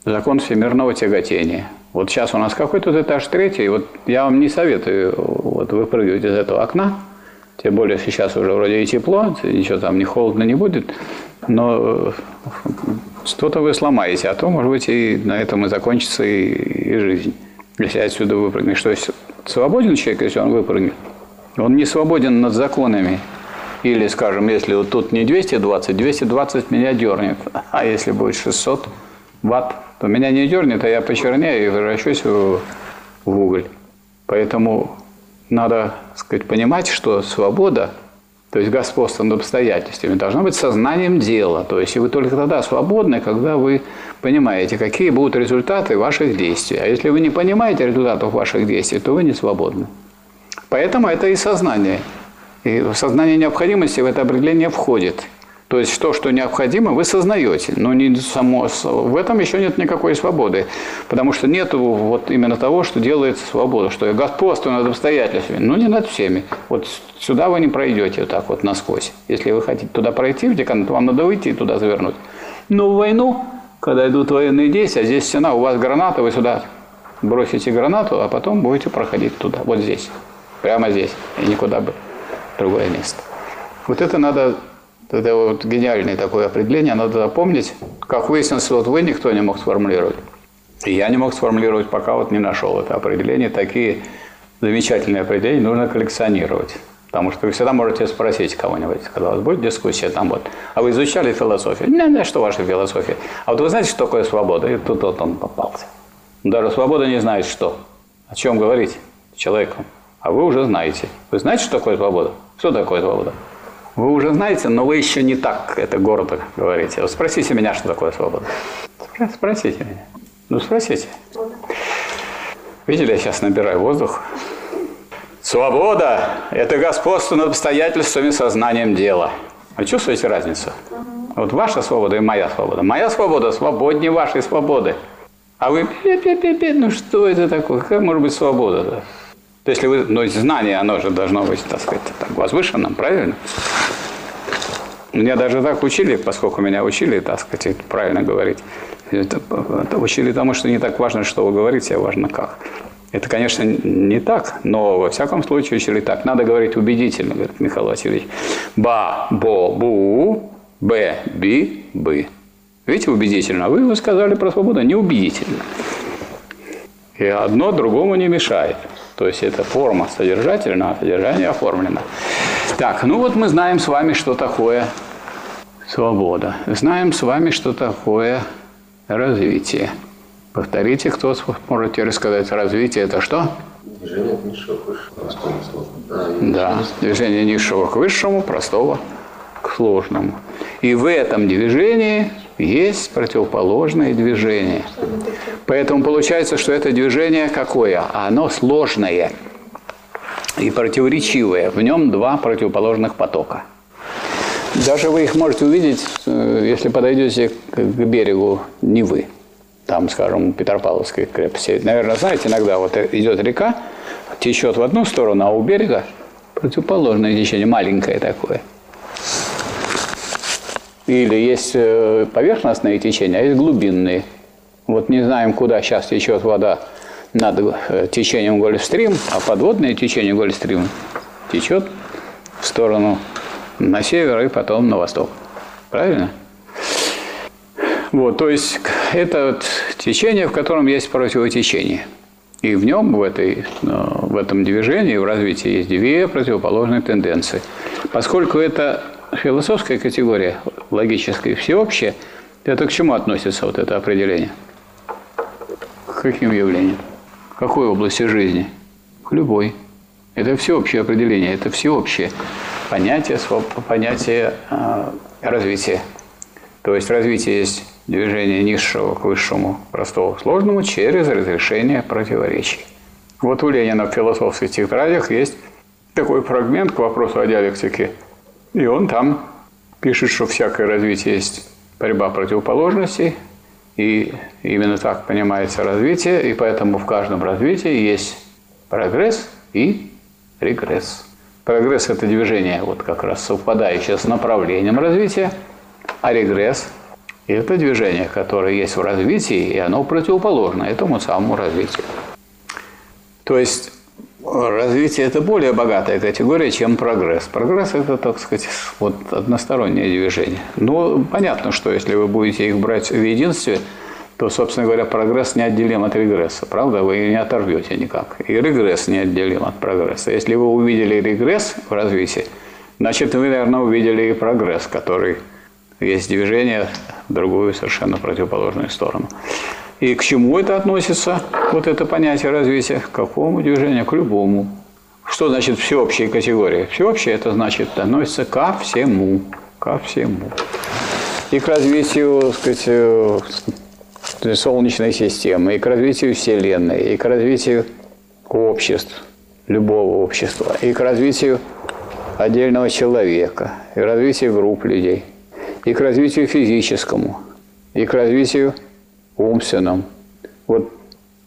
[SPEAKER 1] закон всемирного тяготения. Вот сейчас у нас какой тут этаж третий, вот я вам не советую вот выпрыгивать из этого окна, тем более сейчас уже вроде и тепло, ничего там не холодно не будет, но э, что-то вы сломаете, а то, может быть, и на этом и закончится и, и жизнь, если отсюда выпрыгнешь. То есть свободен человек, если он выпрыгнет? Он не свободен над законами или, скажем, если вот тут не 220, 220 меня дернет. А если будет 600 ватт, то меня не дернет, а я почернею и превращусь в, в уголь. Поэтому надо сказать, понимать, что свобода, то есть господство над обстоятельствами, должна быть сознанием дела. То есть и вы только тогда свободны, когда вы понимаете, какие будут результаты ваших действий. А если вы не понимаете результатов ваших действий, то вы не свободны. Поэтому это и сознание – и сознание необходимости в это определение входит. То есть то, что необходимо, вы сознаете, но не само, в этом еще нет никакой свободы, потому что нет вот именно того, что делает свобода, что я господствую над обстоятельствами, но не над всеми. Вот сюда вы не пройдете вот так вот насквозь. Если вы хотите туда пройти в деканат, вам надо выйти и туда завернуть. Но в войну, когда идут военные действия, а здесь стена, у вас граната, вы сюда бросите гранату, а потом будете проходить туда, вот здесь, прямо здесь, и никуда бы другое место. Вот это надо, это вот гениальное такое определение, надо запомнить. Как выяснилось, вот вы никто не мог сформулировать. И я не мог сформулировать, пока вот не нашел это определение. Такие замечательные определения нужно коллекционировать. Потому что вы всегда можете спросить кого-нибудь, когда у вас будет дискуссия, там вот, а вы изучали философию? Не, не, что ваша философия? А вот вы знаете, что такое свобода? И тут вот он попался. Даже свобода не знает, что. О чем говорить человеку. А вы уже знаете. Вы знаете, что такое свобода? Что такое свобода? Вы уже знаете, но вы еще не так это гордо говорите. Вот спросите меня, что такое свобода. Спросите меня. Ну, спросите. Видели, я сейчас набираю воздух. Свобода – это господство над обстоятельствами сознанием дела. Вы чувствуете разницу? Вот ваша свобода и моя свобода. Моя свобода свободнее вашей свободы. А вы, ну что это такое? Какая может быть свобода? -то? То если вы, ну, знание, оно же должно быть, так сказать, так, возвышенным, правильно? Меня даже так учили, поскольку меня учили, так сказать, правильно говорить. Это, это учили тому, что не так важно, что вы говорите, а важно как. Это, конечно, не так, но во всяком случае учили так. Надо говорить убедительно, говорит Михаил Васильевич. Ба, бо, бу, б, би, бы. Видите, убедительно. Вы, вы сказали про свободу неубедительно. И одно другому не мешает. То есть это форма содержательная, а содержание оформлено. Так, ну вот мы знаем с вами, что такое свобода. Знаем с вами, что такое развитие. Повторите, кто можете рассказать, развитие это что?
[SPEAKER 3] Движение от низшего к высшему,
[SPEAKER 1] Да, движение низшего к высшему, простого сложному. И в этом движении есть противоположное движение. Поэтому получается, что это движение какое? Оно сложное и противоречивое. В нем два противоположных потока. Даже вы их можете увидеть, э, если подойдете к берегу Невы. Там, скажем, Петропавловской крепости. Наверное, знаете, иногда вот идет река, течет в одну сторону, а у берега противоположное течение, маленькое такое. Или есть э, поверхностные течения, а есть глубинные. Вот не знаем, куда сейчас течет вода над э, течением Гольфстрим, а подводное течение Гольфстрим течет в сторону на север и потом на восток. Правильно? Вот, то есть это вот течение, в котором есть противотечение. И в нем, в, этой, э, в этом движении, в развитии есть две противоположные тенденции. Поскольку это философская категория, логическая, всеобщая, это к чему относится вот это определение? К каким явлениям? К какой области жизни? К любой. Это всеобщее определение, это всеобщее понятие, понятие э, развития. То есть развитие есть движение низшего к высшему, простого к сложному через разрешение противоречий. Вот у Ленина в философских тетрадях есть такой фрагмент к вопросу о диалектике. И он там пишет, что всякое развитие есть борьба противоположностей, и именно так понимается развитие, и поэтому в каждом развитии есть прогресс и регресс. Прогресс – это движение, вот как раз совпадающее с направлением развития, а регресс – это движение, которое есть в развитии, и оно противоположно этому самому развитию. То есть развитие – это более богатая категория, чем прогресс. Прогресс – это, так сказать, вот одностороннее движение. Но понятно, что если вы будете их брать в единстве, то, собственно говоря, прогресс неотделим от регресса. Правда? Вы не оторвете никак. И регресс неотделим от прогресса. Если вы увидели регресс в развитии, значит, вы, наверное, увидели и прогресс, который есть движение в другую совершенно противоположную сторону. И к чему это относится, вот это понятие развития? К какому движению? К любому. Что значит всеобщая категория? Всеобщее это значит относится ко всему. Ко всему. И к развитию, так сказать, э, Солнечной системы, и к развитию Вселенной, и к развитию обществ, любого общества, и к развитию отдельного человека, и к развитию групп людей – и к развитию физическому, и к развитию умственному. Вот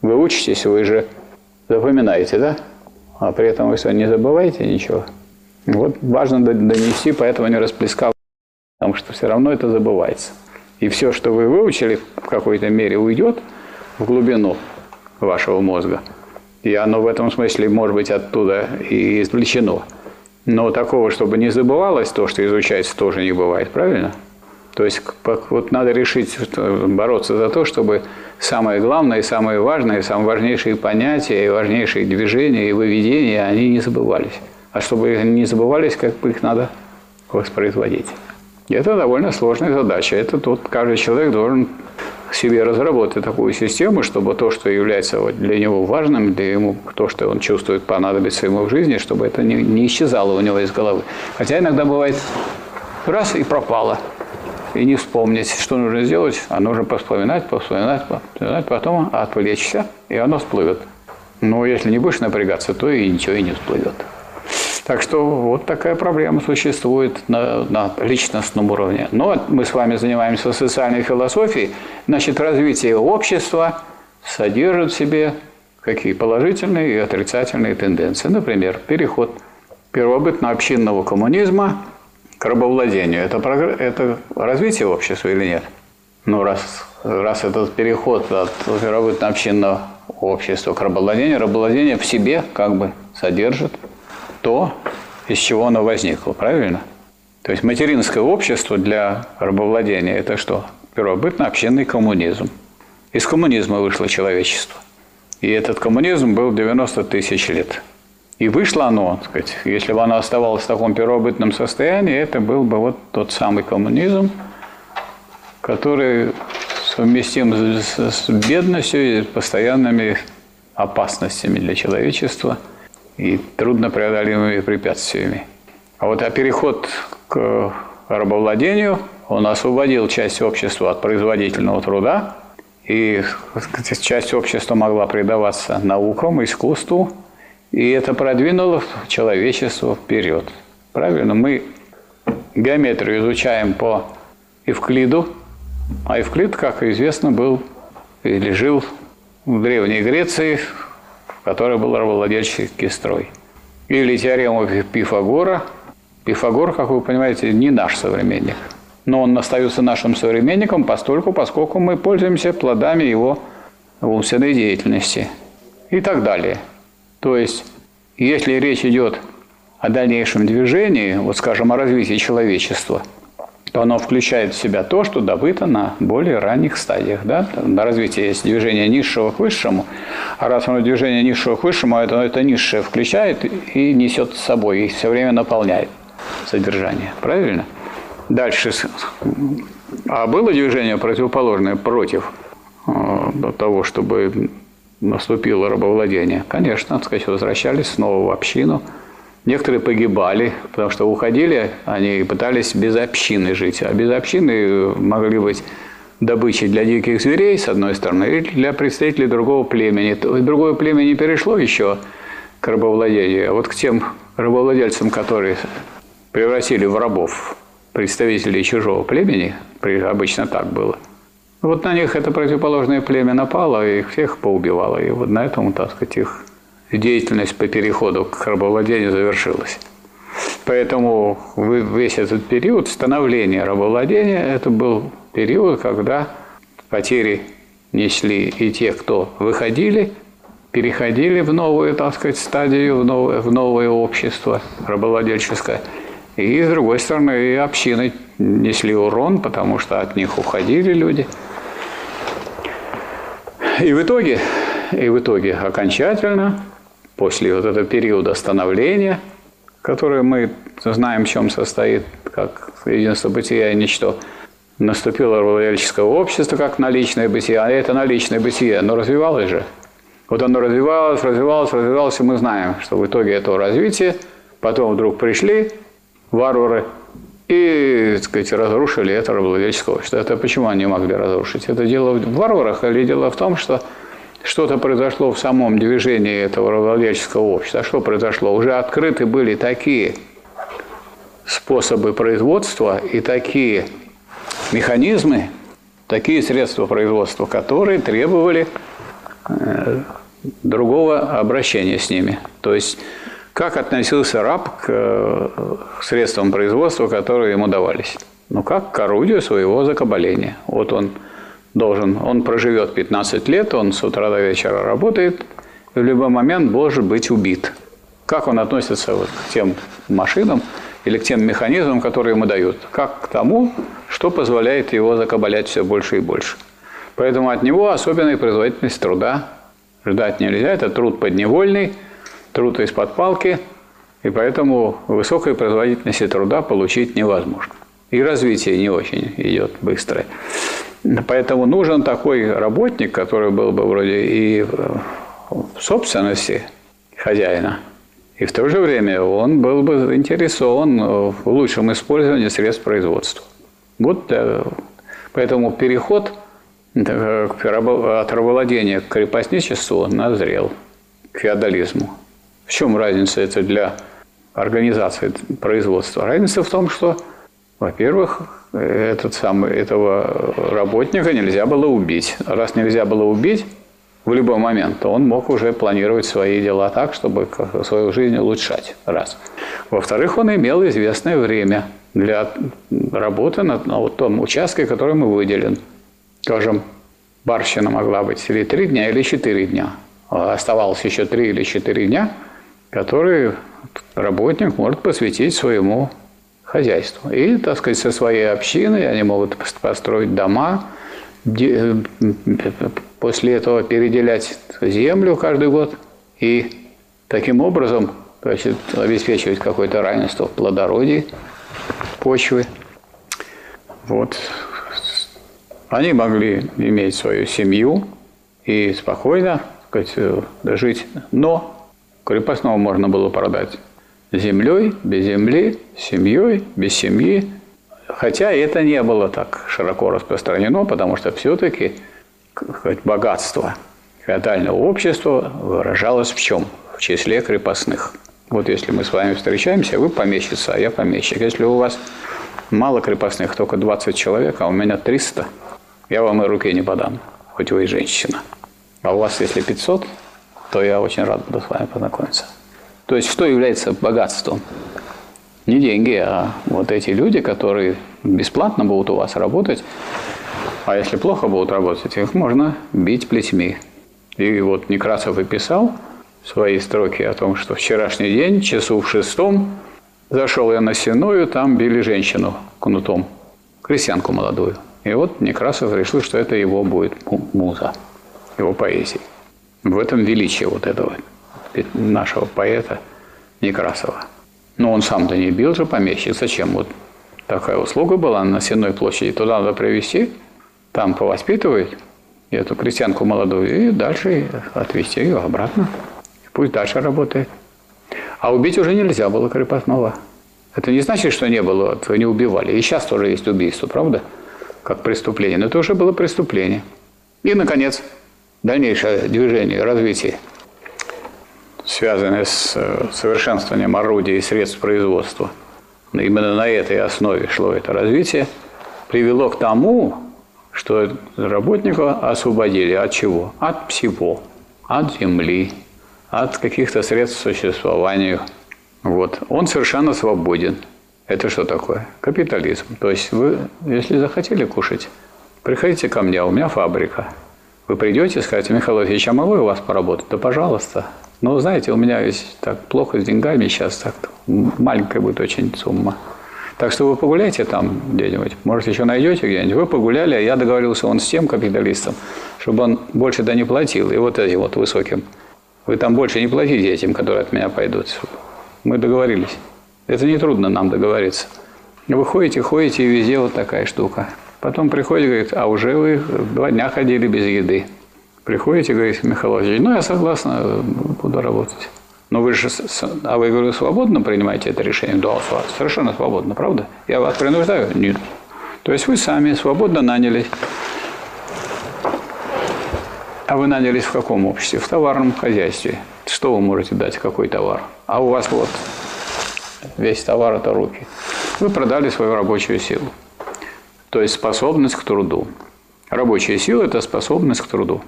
[SPEAKER 1] вы учитесь, вы же запоминаете, да? А при этом вы не забываете ничего? Вот важно донести, поэтому не расплескал, потому что все равно это забывается. И все, что вы выучили, в какой-то мере уйдет в глубину вашего мозга. И оно в этом смысле может быть оттуда и извлечено. Но такого, чтобы не забывалось то, что изучается, тоже не бывает, правильно? То есть вот надо решить бороться за то, чтобы самое главное, самое важное, самые важнейшие понятия и важнейшие движения и выведения, они не забывались. А чтобы они не забывались, как бы их надо воспроизводить. И это довольно сложная задача. Это тут каждый человек должен себе разработать такую систему, чтобы то, что является для него важным, для ему то, что он чувствует понадобится ему в жизни, чтобы это не, не исчезало у него из головы. Хотя иногда бывает раз и пропало и не вспомнить, что нужно сделать, а нужно поспоминать, поспоминать, поспоминать, потом отвлечься, и оно всплывет. Но если не будешь напрягаться, то и ничего и не всплывет. Так что вот такая проблема существует на, на личностном уровне. Но мы с вами занимаемся социальной философией, значит, развитие общества содержит в себе какие положительные и отрицательные тенденции. Например, переход первобытно-общинного коммунизма – к рабовладению. Это, это развитие общества или нет? Ну, раз, раз этот переход от первобытно-общинного общества к рабовладению, рабовладение в себе как бы содержит то, из чего оно возникло, правильно? То есть материнское общество для рабовладения – это что? Первобытно-общинный коммунизм. Из коммунизма вышло человечество. И этот коммунизм был 90 тысяч лет – и вышло оно, так сказать, если бы оно оставалось в таком первобытном состоянии, это был бы вот тот самый коммунизм, который совместим с, с бедностью и постоянными опасностями для человечества и труднопреодолимыми препятствиями. А вот а переход к рабовладению, он освободил часть общества от производительного труда, и часть общества могла предаваться наукам, искусству, и это продвинуло человечество вперед. Правильно? Мы геометрию изучаем по Евклиду, а Евклид, как известно, был или жил в Древней Греции, в которой был рабовладельческий строй. Или теорему Пифагора. Пифагор, как вы понимаете, не наш современник. Но он остается нашим современником постольку, поскольку мы пользуемся плодами его умственной деятельности и так далее. То есть, если речь идет о дальнейшем движении, вот скажем, о развитии человечества – то оно включает в себя то, что добыто на более ранних стадиях. Да? На развитии есть движение низшего к высшему, а раз оно движение низшего к высшему, это, это низшее включает и несет с собой, и все время наполняет содержание. Правильно? Дальше. А было движение противоположное против э, того, чтобы наступило рабовладение? Конечно, так сказать, возвращались снова в общину – Некоторые погибали, потому что уходили, они пытались без общины жить. А без общины могли быть добычей для диких зверей, с одной стороны, или для представителей другого племени. Другое племя не перешло еще к рабовладению, а вот к тем рабовладельцам, которые превратили в рабов представителей чужого племени, обычно так было, вот на них это противоположное племя напало и их всех поубивало. И вот на этом, так сказать, их деятельность по переходу к рабовладению завершилась. Поэтому весь этот период становления рабовладения, это был период, когда потери несли и те, кто выходили, переходили в новую, так сказать, стадию, в новое, в новое общество рабовладельческое. И, с другой стороны, и общины несли урон, потому что от них уходили люди. И в итоге, и в итоге окончательно после вот этого периода становления, которое мы знаем, в чем состоит, как единство бытия и ничто, наступило рабовладельческое общество как наличное бытие, а это наличное бытие, оно развивалось же. Вот оно развивалось, развивалось, развивалось, и мы знаем, что в итоге этого развития потом вдруг пришли варвары и, так сказать, разрушили это рабовладельческое общество. Это почему они могли разрушить? Это дело в варварах или дело в том, что что-то произошло в самом движении этого рабовладельческого общества. А что произошло? Уже открыты были такие способы производства и такие механизмы, такие средства производства, которые требовали э, другого обращения с ними. То есть, как относился раб к э, средствам производства, которые ему давались? Ну, как к орудию своего закабаления. Вот он – должен, он проживет 15 лет, он с утра до вечера работает, и в любой момент может быть убит. Как он относится вот к тем машинам или к тем механизмам, которые ему дают? Как к тому, что позволяет его закабалять все больше и больше. Поэтому от него особенная производительность труда ждать нельзя. Это труд подневольный, труд из-под палки, и поэтому высокой производительности труда получить невозможно. И развитие не очень идет быстрое. Поэтому нужен такой работник, который был бы вроде и в собственности хозяина, и в то же время он был бы заинтересован в лучшем использовании средств производства. Вот э, поэтому переход от рабовладения к крепостничеству назрел, к феодализму. В чем разница это для организации производства? Разница в том, что, во-первых, этот самый, этого работника нельзя было убить. Раз нельзя было убить в любой момент, то он мог уже планировать свои дела так, чтобы свою жизнь улучшать. Раз. Во-вторых, он имел известное время для работы на, на том участке, который ему выделен. Скажем, барщина могла быть или три дня, или четыре дня. А оставалось еще три или четыре дня, которые работник может посвятить своему хозяйству. И, так сказать, со своей общиной они могут построить дома, после этого переделять землю каждый год и таким образом значит, обеспечивать какое-то равенство в плодородии почвы. Вот. Они могли иметь свою семью и спокойно сказать, жить, но крепостного можно было продать землей, без земли, семьей, без семьи, Хотя это не было так широко распространено, потому что все-таки богатство феодального общества выражалось в чем? В числе крепостных. Вот если мы с вами встречаемся, вы помещица, а я помещик. Если у вас мало крепостных, только 20 человек, а у меня 300, я вам и руки не подам, хоть вы и женщина. А у вас, если 500, то я очень рад буду с вами познакомиться. То есть, что является богатством? Не деньги, а вот эти люди, которые бесплатно будут у вас работать, а если плохо будут работать, их можно бить плетьми. И вот Некрасов и писал свои строки о том, что вчерашний день, часу в шестом, зашел я на Сеную, там били женщину кнутом, крестьянку молодую. И вот Некрасов решил, что это его будет муза, его поэзии. В этом величие вот этого нашего поэта Некрасова. Но он сам-то не бил же помещик. Зачем? Вот такая услуга была на Сенной площади. Туда надо привезти, там повоспитывать эту крестьянку молодую и дальше отвезти ее обратно. Пусть дальше работает. А убить уже нельзя было крепостного. Это не значит, что не было, вы не убивали. И сейчас тоже есть убийство, правда? Как преступление. Но это уже было преступление. И, наконец, дальнейшее движение, развитие, связанное с э, совершенствованием орудий и средств производства. Именно на этой основе шло это развитие, привело к тому, что работника освободили от чего? От всего. От земли, от каких-то средств существования. Вот. Он совершенно свободен. Это что такое? Капитализм. То есть вы, если захотели кушать, приходите ко мне, у меня фабрика. Вы придете и скажете, Михаил Ильич, а могу я у вас поработать? Да пожалуйста. Но знаете, у меня ведь так плохо с деньгами сейчас, так маленькая будет очень сумма. Так что вы погуляйте там где-нибудь, может, еще найдете где-нибудь. Вы погуляли, а я договорился он с тем капиталистом, чтобы он больше да не платил, и вот этим вот высоким. Вы там больше не платите этим, которые от меня пойдут. Мы договорились. Это не трудно нам договориться. Вы ходите, ходите, и везде вот такая штука. Потом приходит, говорит, а уже вы два дня ходили без еды. Приходите, говорит Михаил Владимирович, ну я согласна, буду работать. Но вы же, а вы, говорю, свободно принимаете это решение? Да, совершенно свободно, правда? Я вас принуждаю? Нет. То есть вы сами свободно нанялись. А вы нанялись в каком обществе? В товарном хозяйстве. Что вы можете дать, какой товар? А у вас вот весь товар – это руки. Вы продали свою рабочую силу. То есть способность к труду. Рабочая сила – это способность к труду.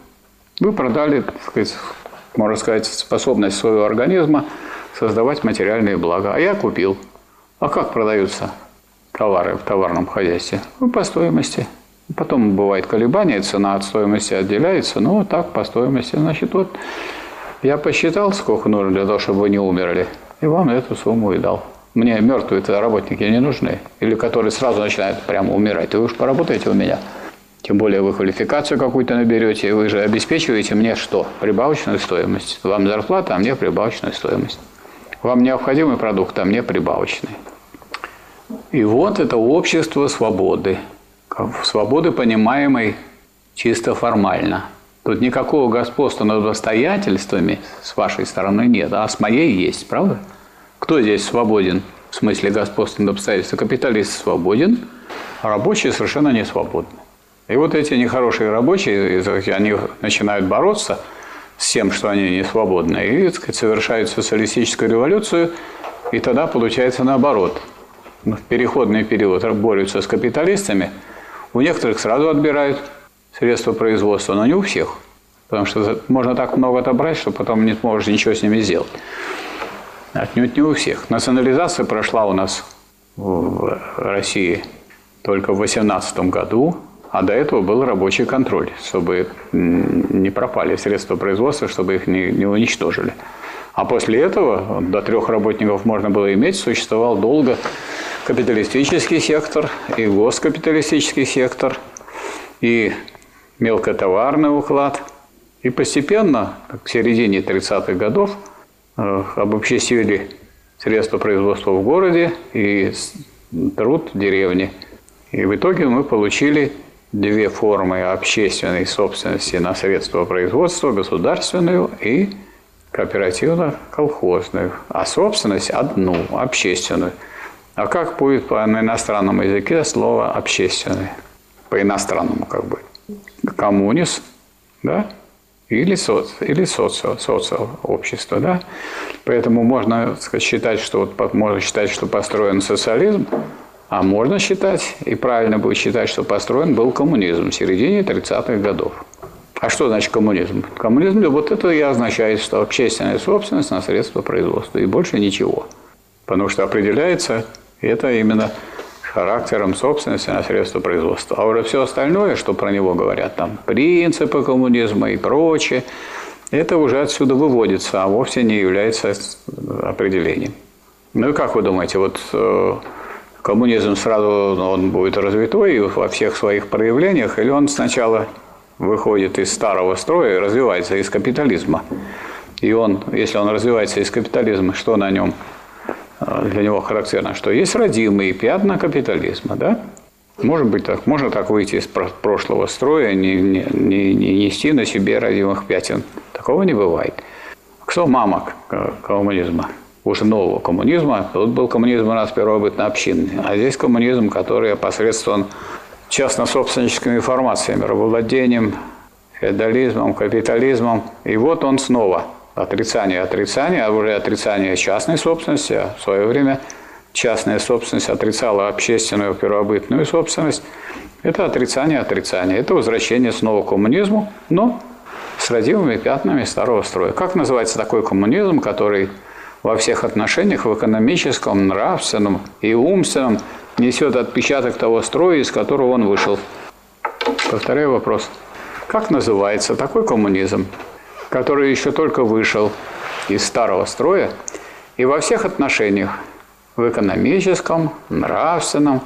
[SPEAKER 1] Вы продали, сказать, можно сказать, способность своего организма создавать материальные блага. А я купил. А как продаются товары в товарном хозяйстве? Ну, по стоимости. Потом бывает колебания, цена от стоимости отделяется, но так по стоимости. Значит, вот я посчитал, сколько нужно для того, чтобы вы не умерли, и вам эту сумму и дал. Мне мертвые-то работники не нужны, или которые сразу начинают прямо умирать. Вы уж поработаете у меня. Тем более вы квалификацию какую-то наберете, вы же обеспечиваете мне что? Прибавочную стоимость. Вам зарплата, а мне прибавочная стоимость. Вам необходимый продукт, а мне прибавочный. И вот это общество свободы. Свободы, понимаемой чисто формально. Тут никакого господства над обстоятельствами с вашей стороны нет, а с моей есть, правда? Кто здесь свободен в смысле господства над обстоятельствами? Капиталист свободен, а рабочие совершенно не свободны. И вот эти нехорошие рабочие, они начинают бороться с тем, что они не свободны, и так сказать, совершают социалистическую революцию, и тогда получается наоборот. В переходный период борются с капиталистами, у некоторых сразу отбирают средства производства, но не у всех. Потому что можно так много отобрать, что потом не сможешь ничего с ними сделать. Отнюдь не у всех. Национализация прошла у нас в России только в 18 году, а до этого был рабочий контроль, чтобы не пропали средства производства, чтобы их не, не уничтожили. А после этого до трех работников можно было иметь, существовал долго капиталистический сектор и госкапиталистический сектор, и мелкотоварный уклад. И постепенно, к середине 30-х годов, э, обобществили средства производства в городе и труд в деревне. И в итоге мы получили две формы общественной собственности на средства производства, государственную и кооперативно-колхозную, а собственность одну, общественную. А как будет по на иностранном языке слово «общественный»? По иностранному как бы. Коммунис, да? Или, соц, или социо, социообщество, да? Поэтому можно сказать, считать, что вот, можно считать, что построен социализм, а можно считать, и правильно будет считать, что построен был коммунизм в середине 30-х годов. А что значит коммунизм? Коммунизм, вот это и означает, что общественная собственность на средства производства, и больше ничего. Потому что определяется это именно характером собственности на средства производства. А уже все остальное, что про него говорят, там принципы коммунизма и прочее, это уже отсюда выводится, а вовсе не является определением. Ну и как вы думаете, вот э, коммунизм сразу он будет развитой во всех своих проявлениях, или он сначала выходит из старого строя и развивается из капитализма? И он, если он развивается из капитализма, что на нем Э, для него характерно, что есть родимые пятна капитализма, да? Может быть так, можно так выйти из прошлого строя, не, не, не, не нести на себе родимых пятен. Такого не бывает. Кто мама коммунизма? Уже нового коммунизма. Тут был коммунизм у нас первобытно-общинный. А здесь коммунизм, который посредством частно-собственническими формациями, рабовладением, феодализмом, капитализмом. И вот он снова – отрицание отрицания, а уже отрицание частной собственности, а в свое время частная собственность отрицала общественную первобытную собственность. Это отрицание отрицания, это возвращение снова к коммунизму, но с родимыми пятнами старого строя. Как называется такой коммунизм, который во всех отношениях, в экономическом, нравственном и умственном, несет отпечаток того строя, из которого он вышел? Повторяю вопрос. Как называется такой коммунизм, который еще только вышел из старого строя и во всех отношениях, в экономическом, нравственном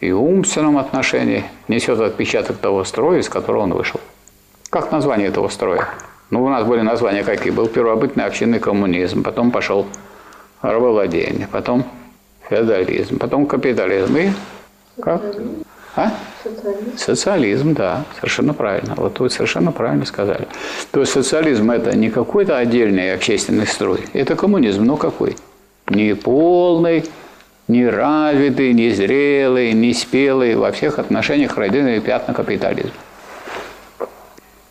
[SPEAKER 1] и умственном отношении несет отпечаток того строя, из которого он вышел. Как название этого строя? Ну, у нас были названия какие? Был первобытный общинный коммунизм, потом пошел рабовладение, потом феодализм, потом капитализм и как? А? Социализм. Социализм, да, совершенно правильно. Вот вы совершенно правильно сказали. То есть социализм это не какой-то отдельный общественный строй, это коммунизм, но какой? Не полный, не развитый, не зрелый, не спелый, во всех отношениях родины и пятна капитализма.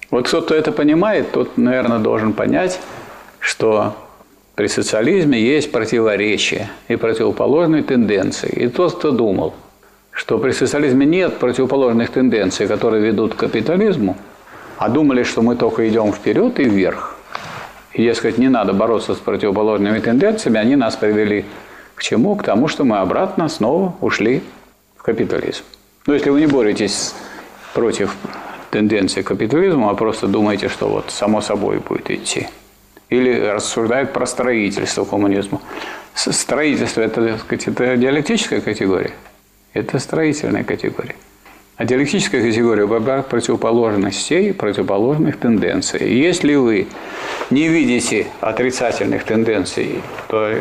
[SPEAKER 1] Вот кто-то это понимает, тот, наверное, должен понять, что при социализме есть противоречия и противоположные тенденции. И тот, кто думал – что при социализме нет противоположных тенденций, которые ведут к капитализму, а думали, что мы только идем вперед и вверх. И, дескать, не надо бороться с противоположными тенденциями, они нас привели к чему? К тому, что мы обратно снова ушли в капитализм. Но если вы не боретесь против тенденции капитализма, а просто думаете, что вот само собой будет идти. Или рассуждает про строительство коммунизма. Строительство это, так сказать, это диалектическая категория. Это строительная категория. А диалектическая категория выбирает противоположностей, противоположных тенденций. Если вы не видите отрицательных тенденций, то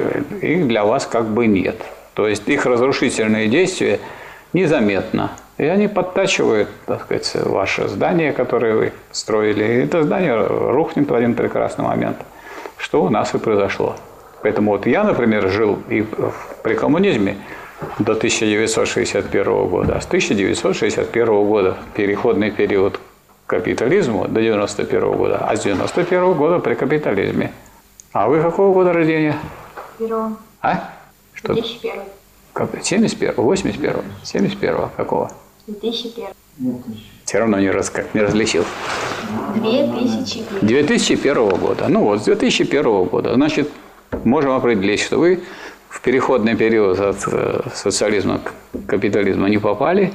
[SPEAKER 1] их для вас как бы нет. То есть их разрушительные действия незаметно. И они подтачивают, так сказать, ваше здание, которое вы строили. И это здание рухнет в один прекрасный момент. Что у нас и произошло. Поэтому вот я, например, жил и при коммунизме, до 1961 года. С 1961 года переходный период к капитализму до 91 года, а с 91 года при капитализме. А вы какого года рождения?
[SPEAKER 5] Первого.
[SPEAKER 1] А?
[SPEAKER 5] Что? 2001.
[SPEAKER 1] Как? 71 81 71 какого?
[SPEAKER 5] 2001.
[SPEAKER 1] Все равно не, раз, не различил.
[SPEAKER 5] 2001.
[SPEAKER 1] 2001 года. Ну вот, с 2001 года. Значит, можем определить, что вы в переходный период от э, социализма к капитализму не попали,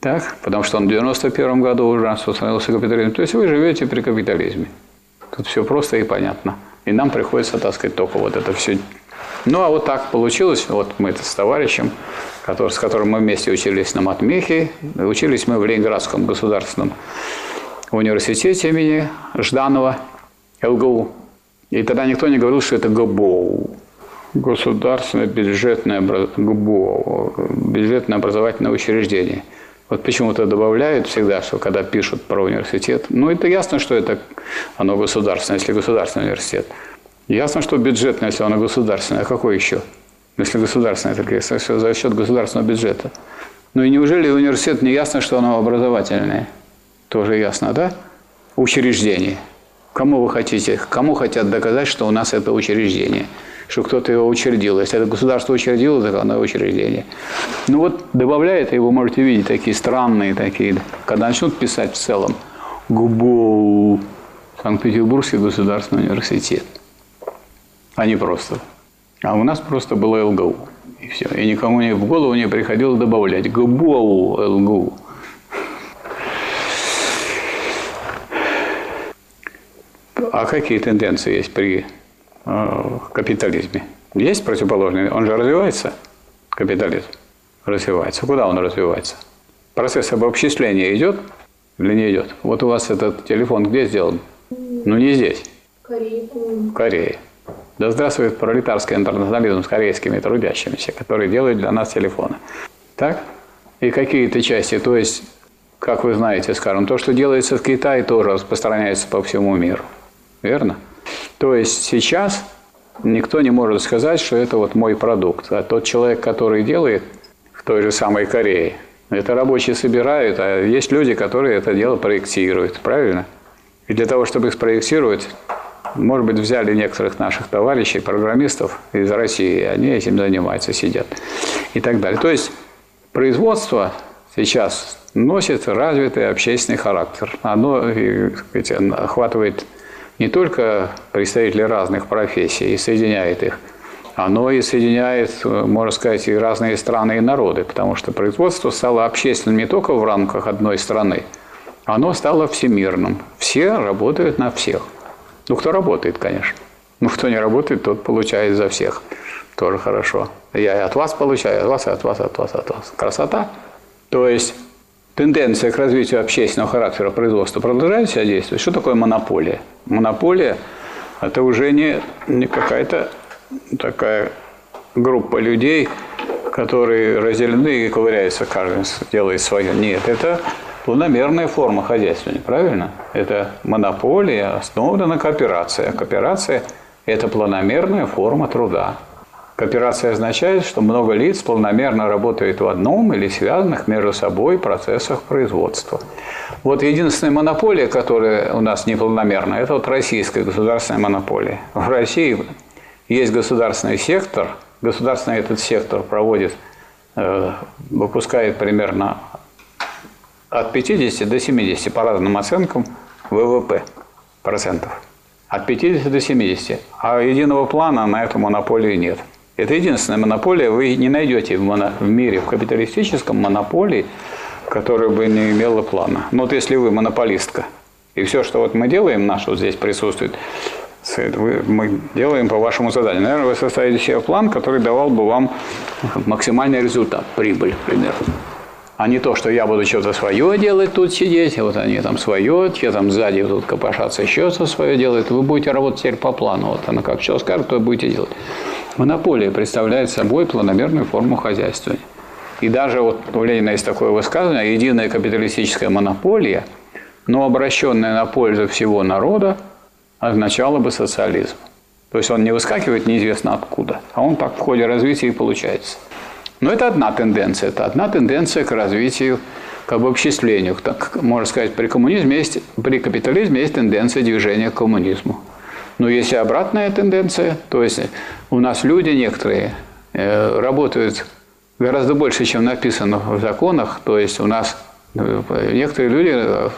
[SPEAKER 1] так, потому что он в 91 году уже установился капитализм. То есть вы живете при капитализме. Тут все просто и понятно. И нам приходится таскать только вот это все. Ну, а вот так получилось. Вот мы это с товарищем, который, с которым мы вместе учились на Матмехе. Учились мы в Ленинградском государственном университете имени Жданова, ЛГУ. И тогда никто не говорил, что это ГБОУ государственное бюджетное, ГБО, бюджетное образовательное учреждение. Вот почему-то добавляют всегда, что когда пишут про университет, ну это ясно, что это оно государственное, если государственный университет. Ясно, что бюджетное, если оно государственное, а какое еще? Если государственное, так все за счет государственного бюджета. Ну и неужели университет не ясно, что оно образовательное? Тоже ясно, да? Учреждение. Кому вы хотите, кому хотят доказать, что у нас это учреждение? Что кто-то его учредил. Если это государство учредило, так оно учреждение. Ну вот добавляет, и вы можете видеть такие странные такие, когда начнут писать в целом ГУБОУ, Санкт-Петербургский государственный университет. А не просто. А у нас просто было ЛГУ. И все. И никому не, в голову не приходило добавлять ГБУ, ЛГУ. А какие тенденции есть при капитализме? Есть противоположные? Он же развивается, капитализм. Развивается. Куда он развивается? Процесс обобществления идет или не идет? Вот у вас этот телефон где сделан? Ну, не здесь.
[SPEAKER 2] Корея.
[SPEAKER 1] В Корее. Да здравствует пролетарский интернационализм с корейскими трудящимися, которые делают для нас телефоны. Так? И какие-то части, то есть, как вы знаете, скажем, то, что делается в Китае, тоже распространяется по всему миру. Верно? То есть сейчас никто не может сказать, что это вот мой продукт. А тот человек, который делает в той же самой Корее, это рабочие собирают, а есть люди, которые это дело проектируют. Правильно? И для того, чтобы их спроектировать, может быть, взяли некоторых наших товарищей, программистов из России, они этим занимаются, сидят и так далее. То есть производство сейчас носит развитый общественный характер. Оно сказать, охватывает не только представителей разных профессий и соединяет их, оно и соединяет, можно сказать, и разные страны и народы, потому что производство стало общественным не только в рамках одной страны, оно стало всемирным. Все работают на всех. Ну, кто работает, конечно. Ну, кто не работает, тот получает за всех. Тоже хорошо. Я и от вас получаю, от вас, и от вас, от вас, от вас. Красота. То есть тенденция к развитию общественного характера производства продолжает себя действовать. Что такое монополия? Монополия – это уже не, не какая-то такая группа людей, которые разделены и ковыряются, каждый делает свое. Нет, это планомерная форма хозяйствования, правильно? Это монополия, основана на кооперации. А кооперация – это планомерная форма труда. Кооперация означает, что много лиц планомерно работают в одном или связанных между собой процессах производства. Вот единственная монополия, которая у нас непланомерна, это вот российская государственная монополия. В России есть государственный сектор, государственный этот сектор проводит, э, выпускает примерно от 50 до 70 по разным оценкам ВВП процентов. От 50 до 70. А единого плана на эту монополию нет. Это единственная монополия. Вы не найдете в, моно... в мире, в капиталистическом монополии, которая бы не имела плана. Но вот если вы монополистка, и все, что вот мы делаем, наш вот здесь присутствует, мы делаем по вашему заданию. Наверное, вы составите себе план, который давал бы вам максимальный результат, прибыль, примерно а не то, что я буду что-то свое делать тут сидеть, вот они там свое, те там сзади тут копошатся, еще что свое делают. Вы будете работать теперь по плану. Вот она как что скажет, то будете делать. Монополия представляет собой планомерную форму хозяйствования. И даже вот у Ленина есть такое высказывание, единая капиталистическая монополия, но обращенная на пользу всего народа, означала бы социализм. То есть он не выскакивает неизвестно откуда, а он так в ходе развития и получается. Но это одна тенденция. Это одна тенденция к развитию, к обобществлению. Так, можно сказать, при коммунизме есть, при капитализме есть тенденция движения к коммунизму. Но есть и обратная тенденция. То есть у нас люди некоторые э, работают гораздо больше, чем написано в законах. То есть у нас Некоторые люди э,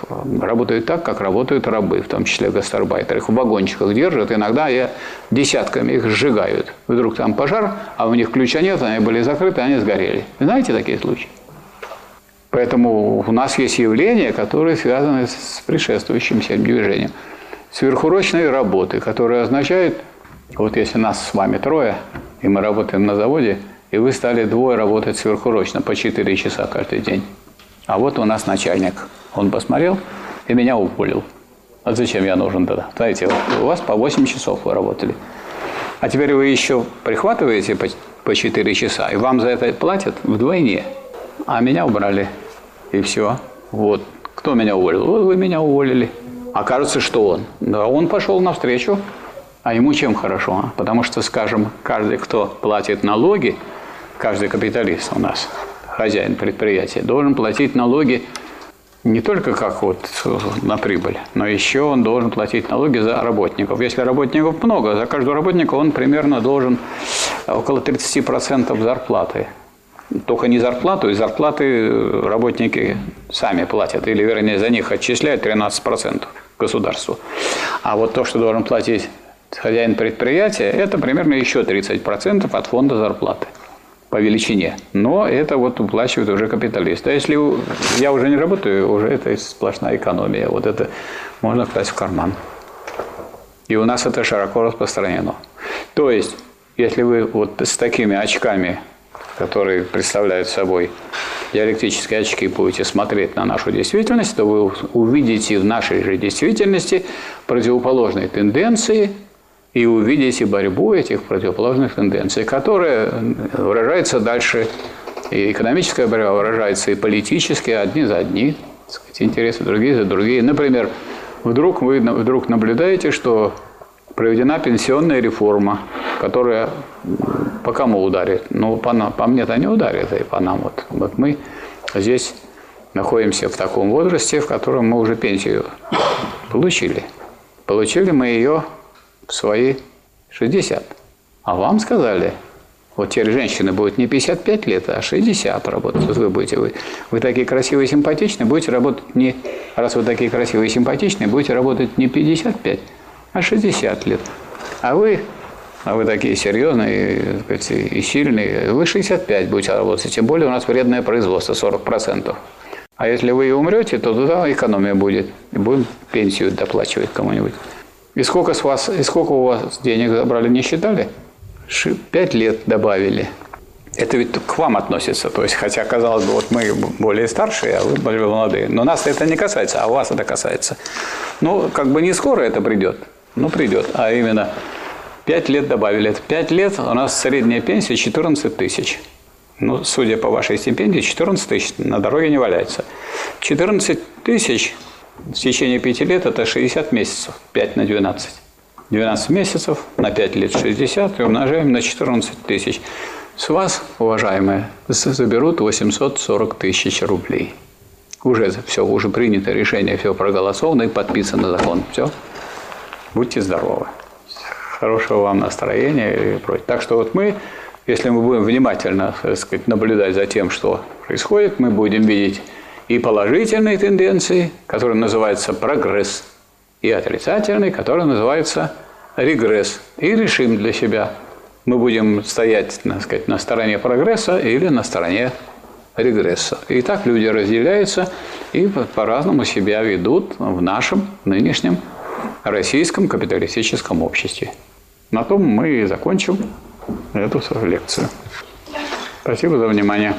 [SPEAKER 1] работают так, как работают рабы, в том числе гастарбайтеры. Их в вагончиках держат, иногда я десятками их сжигают. Вдруг там пожар, а у них ключа нет, они были закрыты, они сгорели. знаете такие случаи? Поэтому у нас есть явления, которые связаны с предшествующим всем движением. Сверхурочные работы, которые означают, вот если нас с вами трое, и мы работаем на заводе, и вы стали двое работать сверхурочно по 4 часа каждый день. А вот у нас начальник. Он посмотрел и меня уволил. А зачем я нужен тогда? Знаете, у вас по 8 часов вы работали. А теперь вы еще прихватываете по, по 4 часа, и вам за это платят вдвойне. А меня убрали. И все. Вот. Кто меня уволил? Вот вы меня уволили. А кажется, что он. Да, он пошел навстречу А ему чем хорошо? Потому что, скажем, каждый, кто платит налоги, каждый капиталист у нас, хозяин предприятия, должен платить налоги не только как вот на прибыль, но еще он должен платить налоги за работников. Если работников много, за каждого работника он примерно должен около 30% зарплаты. Только не зарплату, и зарплаты работники сами платят, или вернее за них отчисляют 13% государству. А вот то, что должен платить хозяин предприятия, это примерно еще 30% от фонда зарплаты по величине. Но это вот уплачивает уже капиталист. А если я уже не работаю, уже это сплошная экономия. Вот это можно класть в карман. И у нас это широко распространено. То есть, если вы вот с такими очками, которые представляют собой диалектические очки, будете смотреть на нашу действительность, то вы увидите в нашей же действительности противоположные тенденции – и увидите борьбу этих противоположных тенденций, которая выражается дальше, и экономическая борьба выражается и политически, одни за одни, сказать, интересы другие за другие. Например, вдруг вы вдруг наблюдаете, что проведена пенсионная реформа, которая по кому ударит? Ну, по, нам, по мне-то не ударит, и по нам. Вот, вот мы здесь находимся в таком возрасте, в котором мы уже пенсию получили. Получили мы ее в свои 60. А вам сказали, вот теперь женщины будет не 55 лет, а 60 работать. Вот вы будете, вы, вы такие красивые и симпатичные, будете работать не, раз вы такие красивые и симпатичные, будете работать не 55, а 60 лет. А вы, а вы такие серьезные и, и сильные, вы 65 будете работать. Тем более у нас вредное производство, 40%. А если вы и умрете, то туда экономия будет. И будем пенсию доплачивать кому-нибудь. И сколько, с вас, и сколько у вас денег забрали, не считали? Пять лет добавили. Это ведь к вам относится. То есть, хотя, казалось бы, вот мы более старшие, а вы более молодые. Но нас это не касается, а вас это касается. Ну, как бы не скоро это придет. Ну, придет. А именно, пять лет добавили. Пять лет у нас средняя пенсия 14 тысяч. Ну, судя по вашей стипендии, 14 тысяч на дороге не валяется. 14 тысяч в течение пяти лет это 60 месяцев, 5 на 12. 12 месяцев на 5 лет 60 и умножаем на 14 тысяч. С вас, уважаемые, заберут 840 тысяч рублей. Уже все, уже принято решение, все проголосовано и подписано закон. Все. Будьте здоровы. Хорошего вам настроения и прочее. Так что вот мы, если мы будем внимательно так сказать, наблюдать за тем, что происходит, мы будем видеть и положительные тенденции, которые называются прогресс, и отрицательные, которые называются регресс. И решим для себя, мы будем стоять так сказать, на стороне прогресса или на стороне регресса. И так люди разделяются и по-разному себя ведут в нашем нынешнем российском капиталистическом обществе. На том мы и закончим эту лекцию. Спасибо за внимание.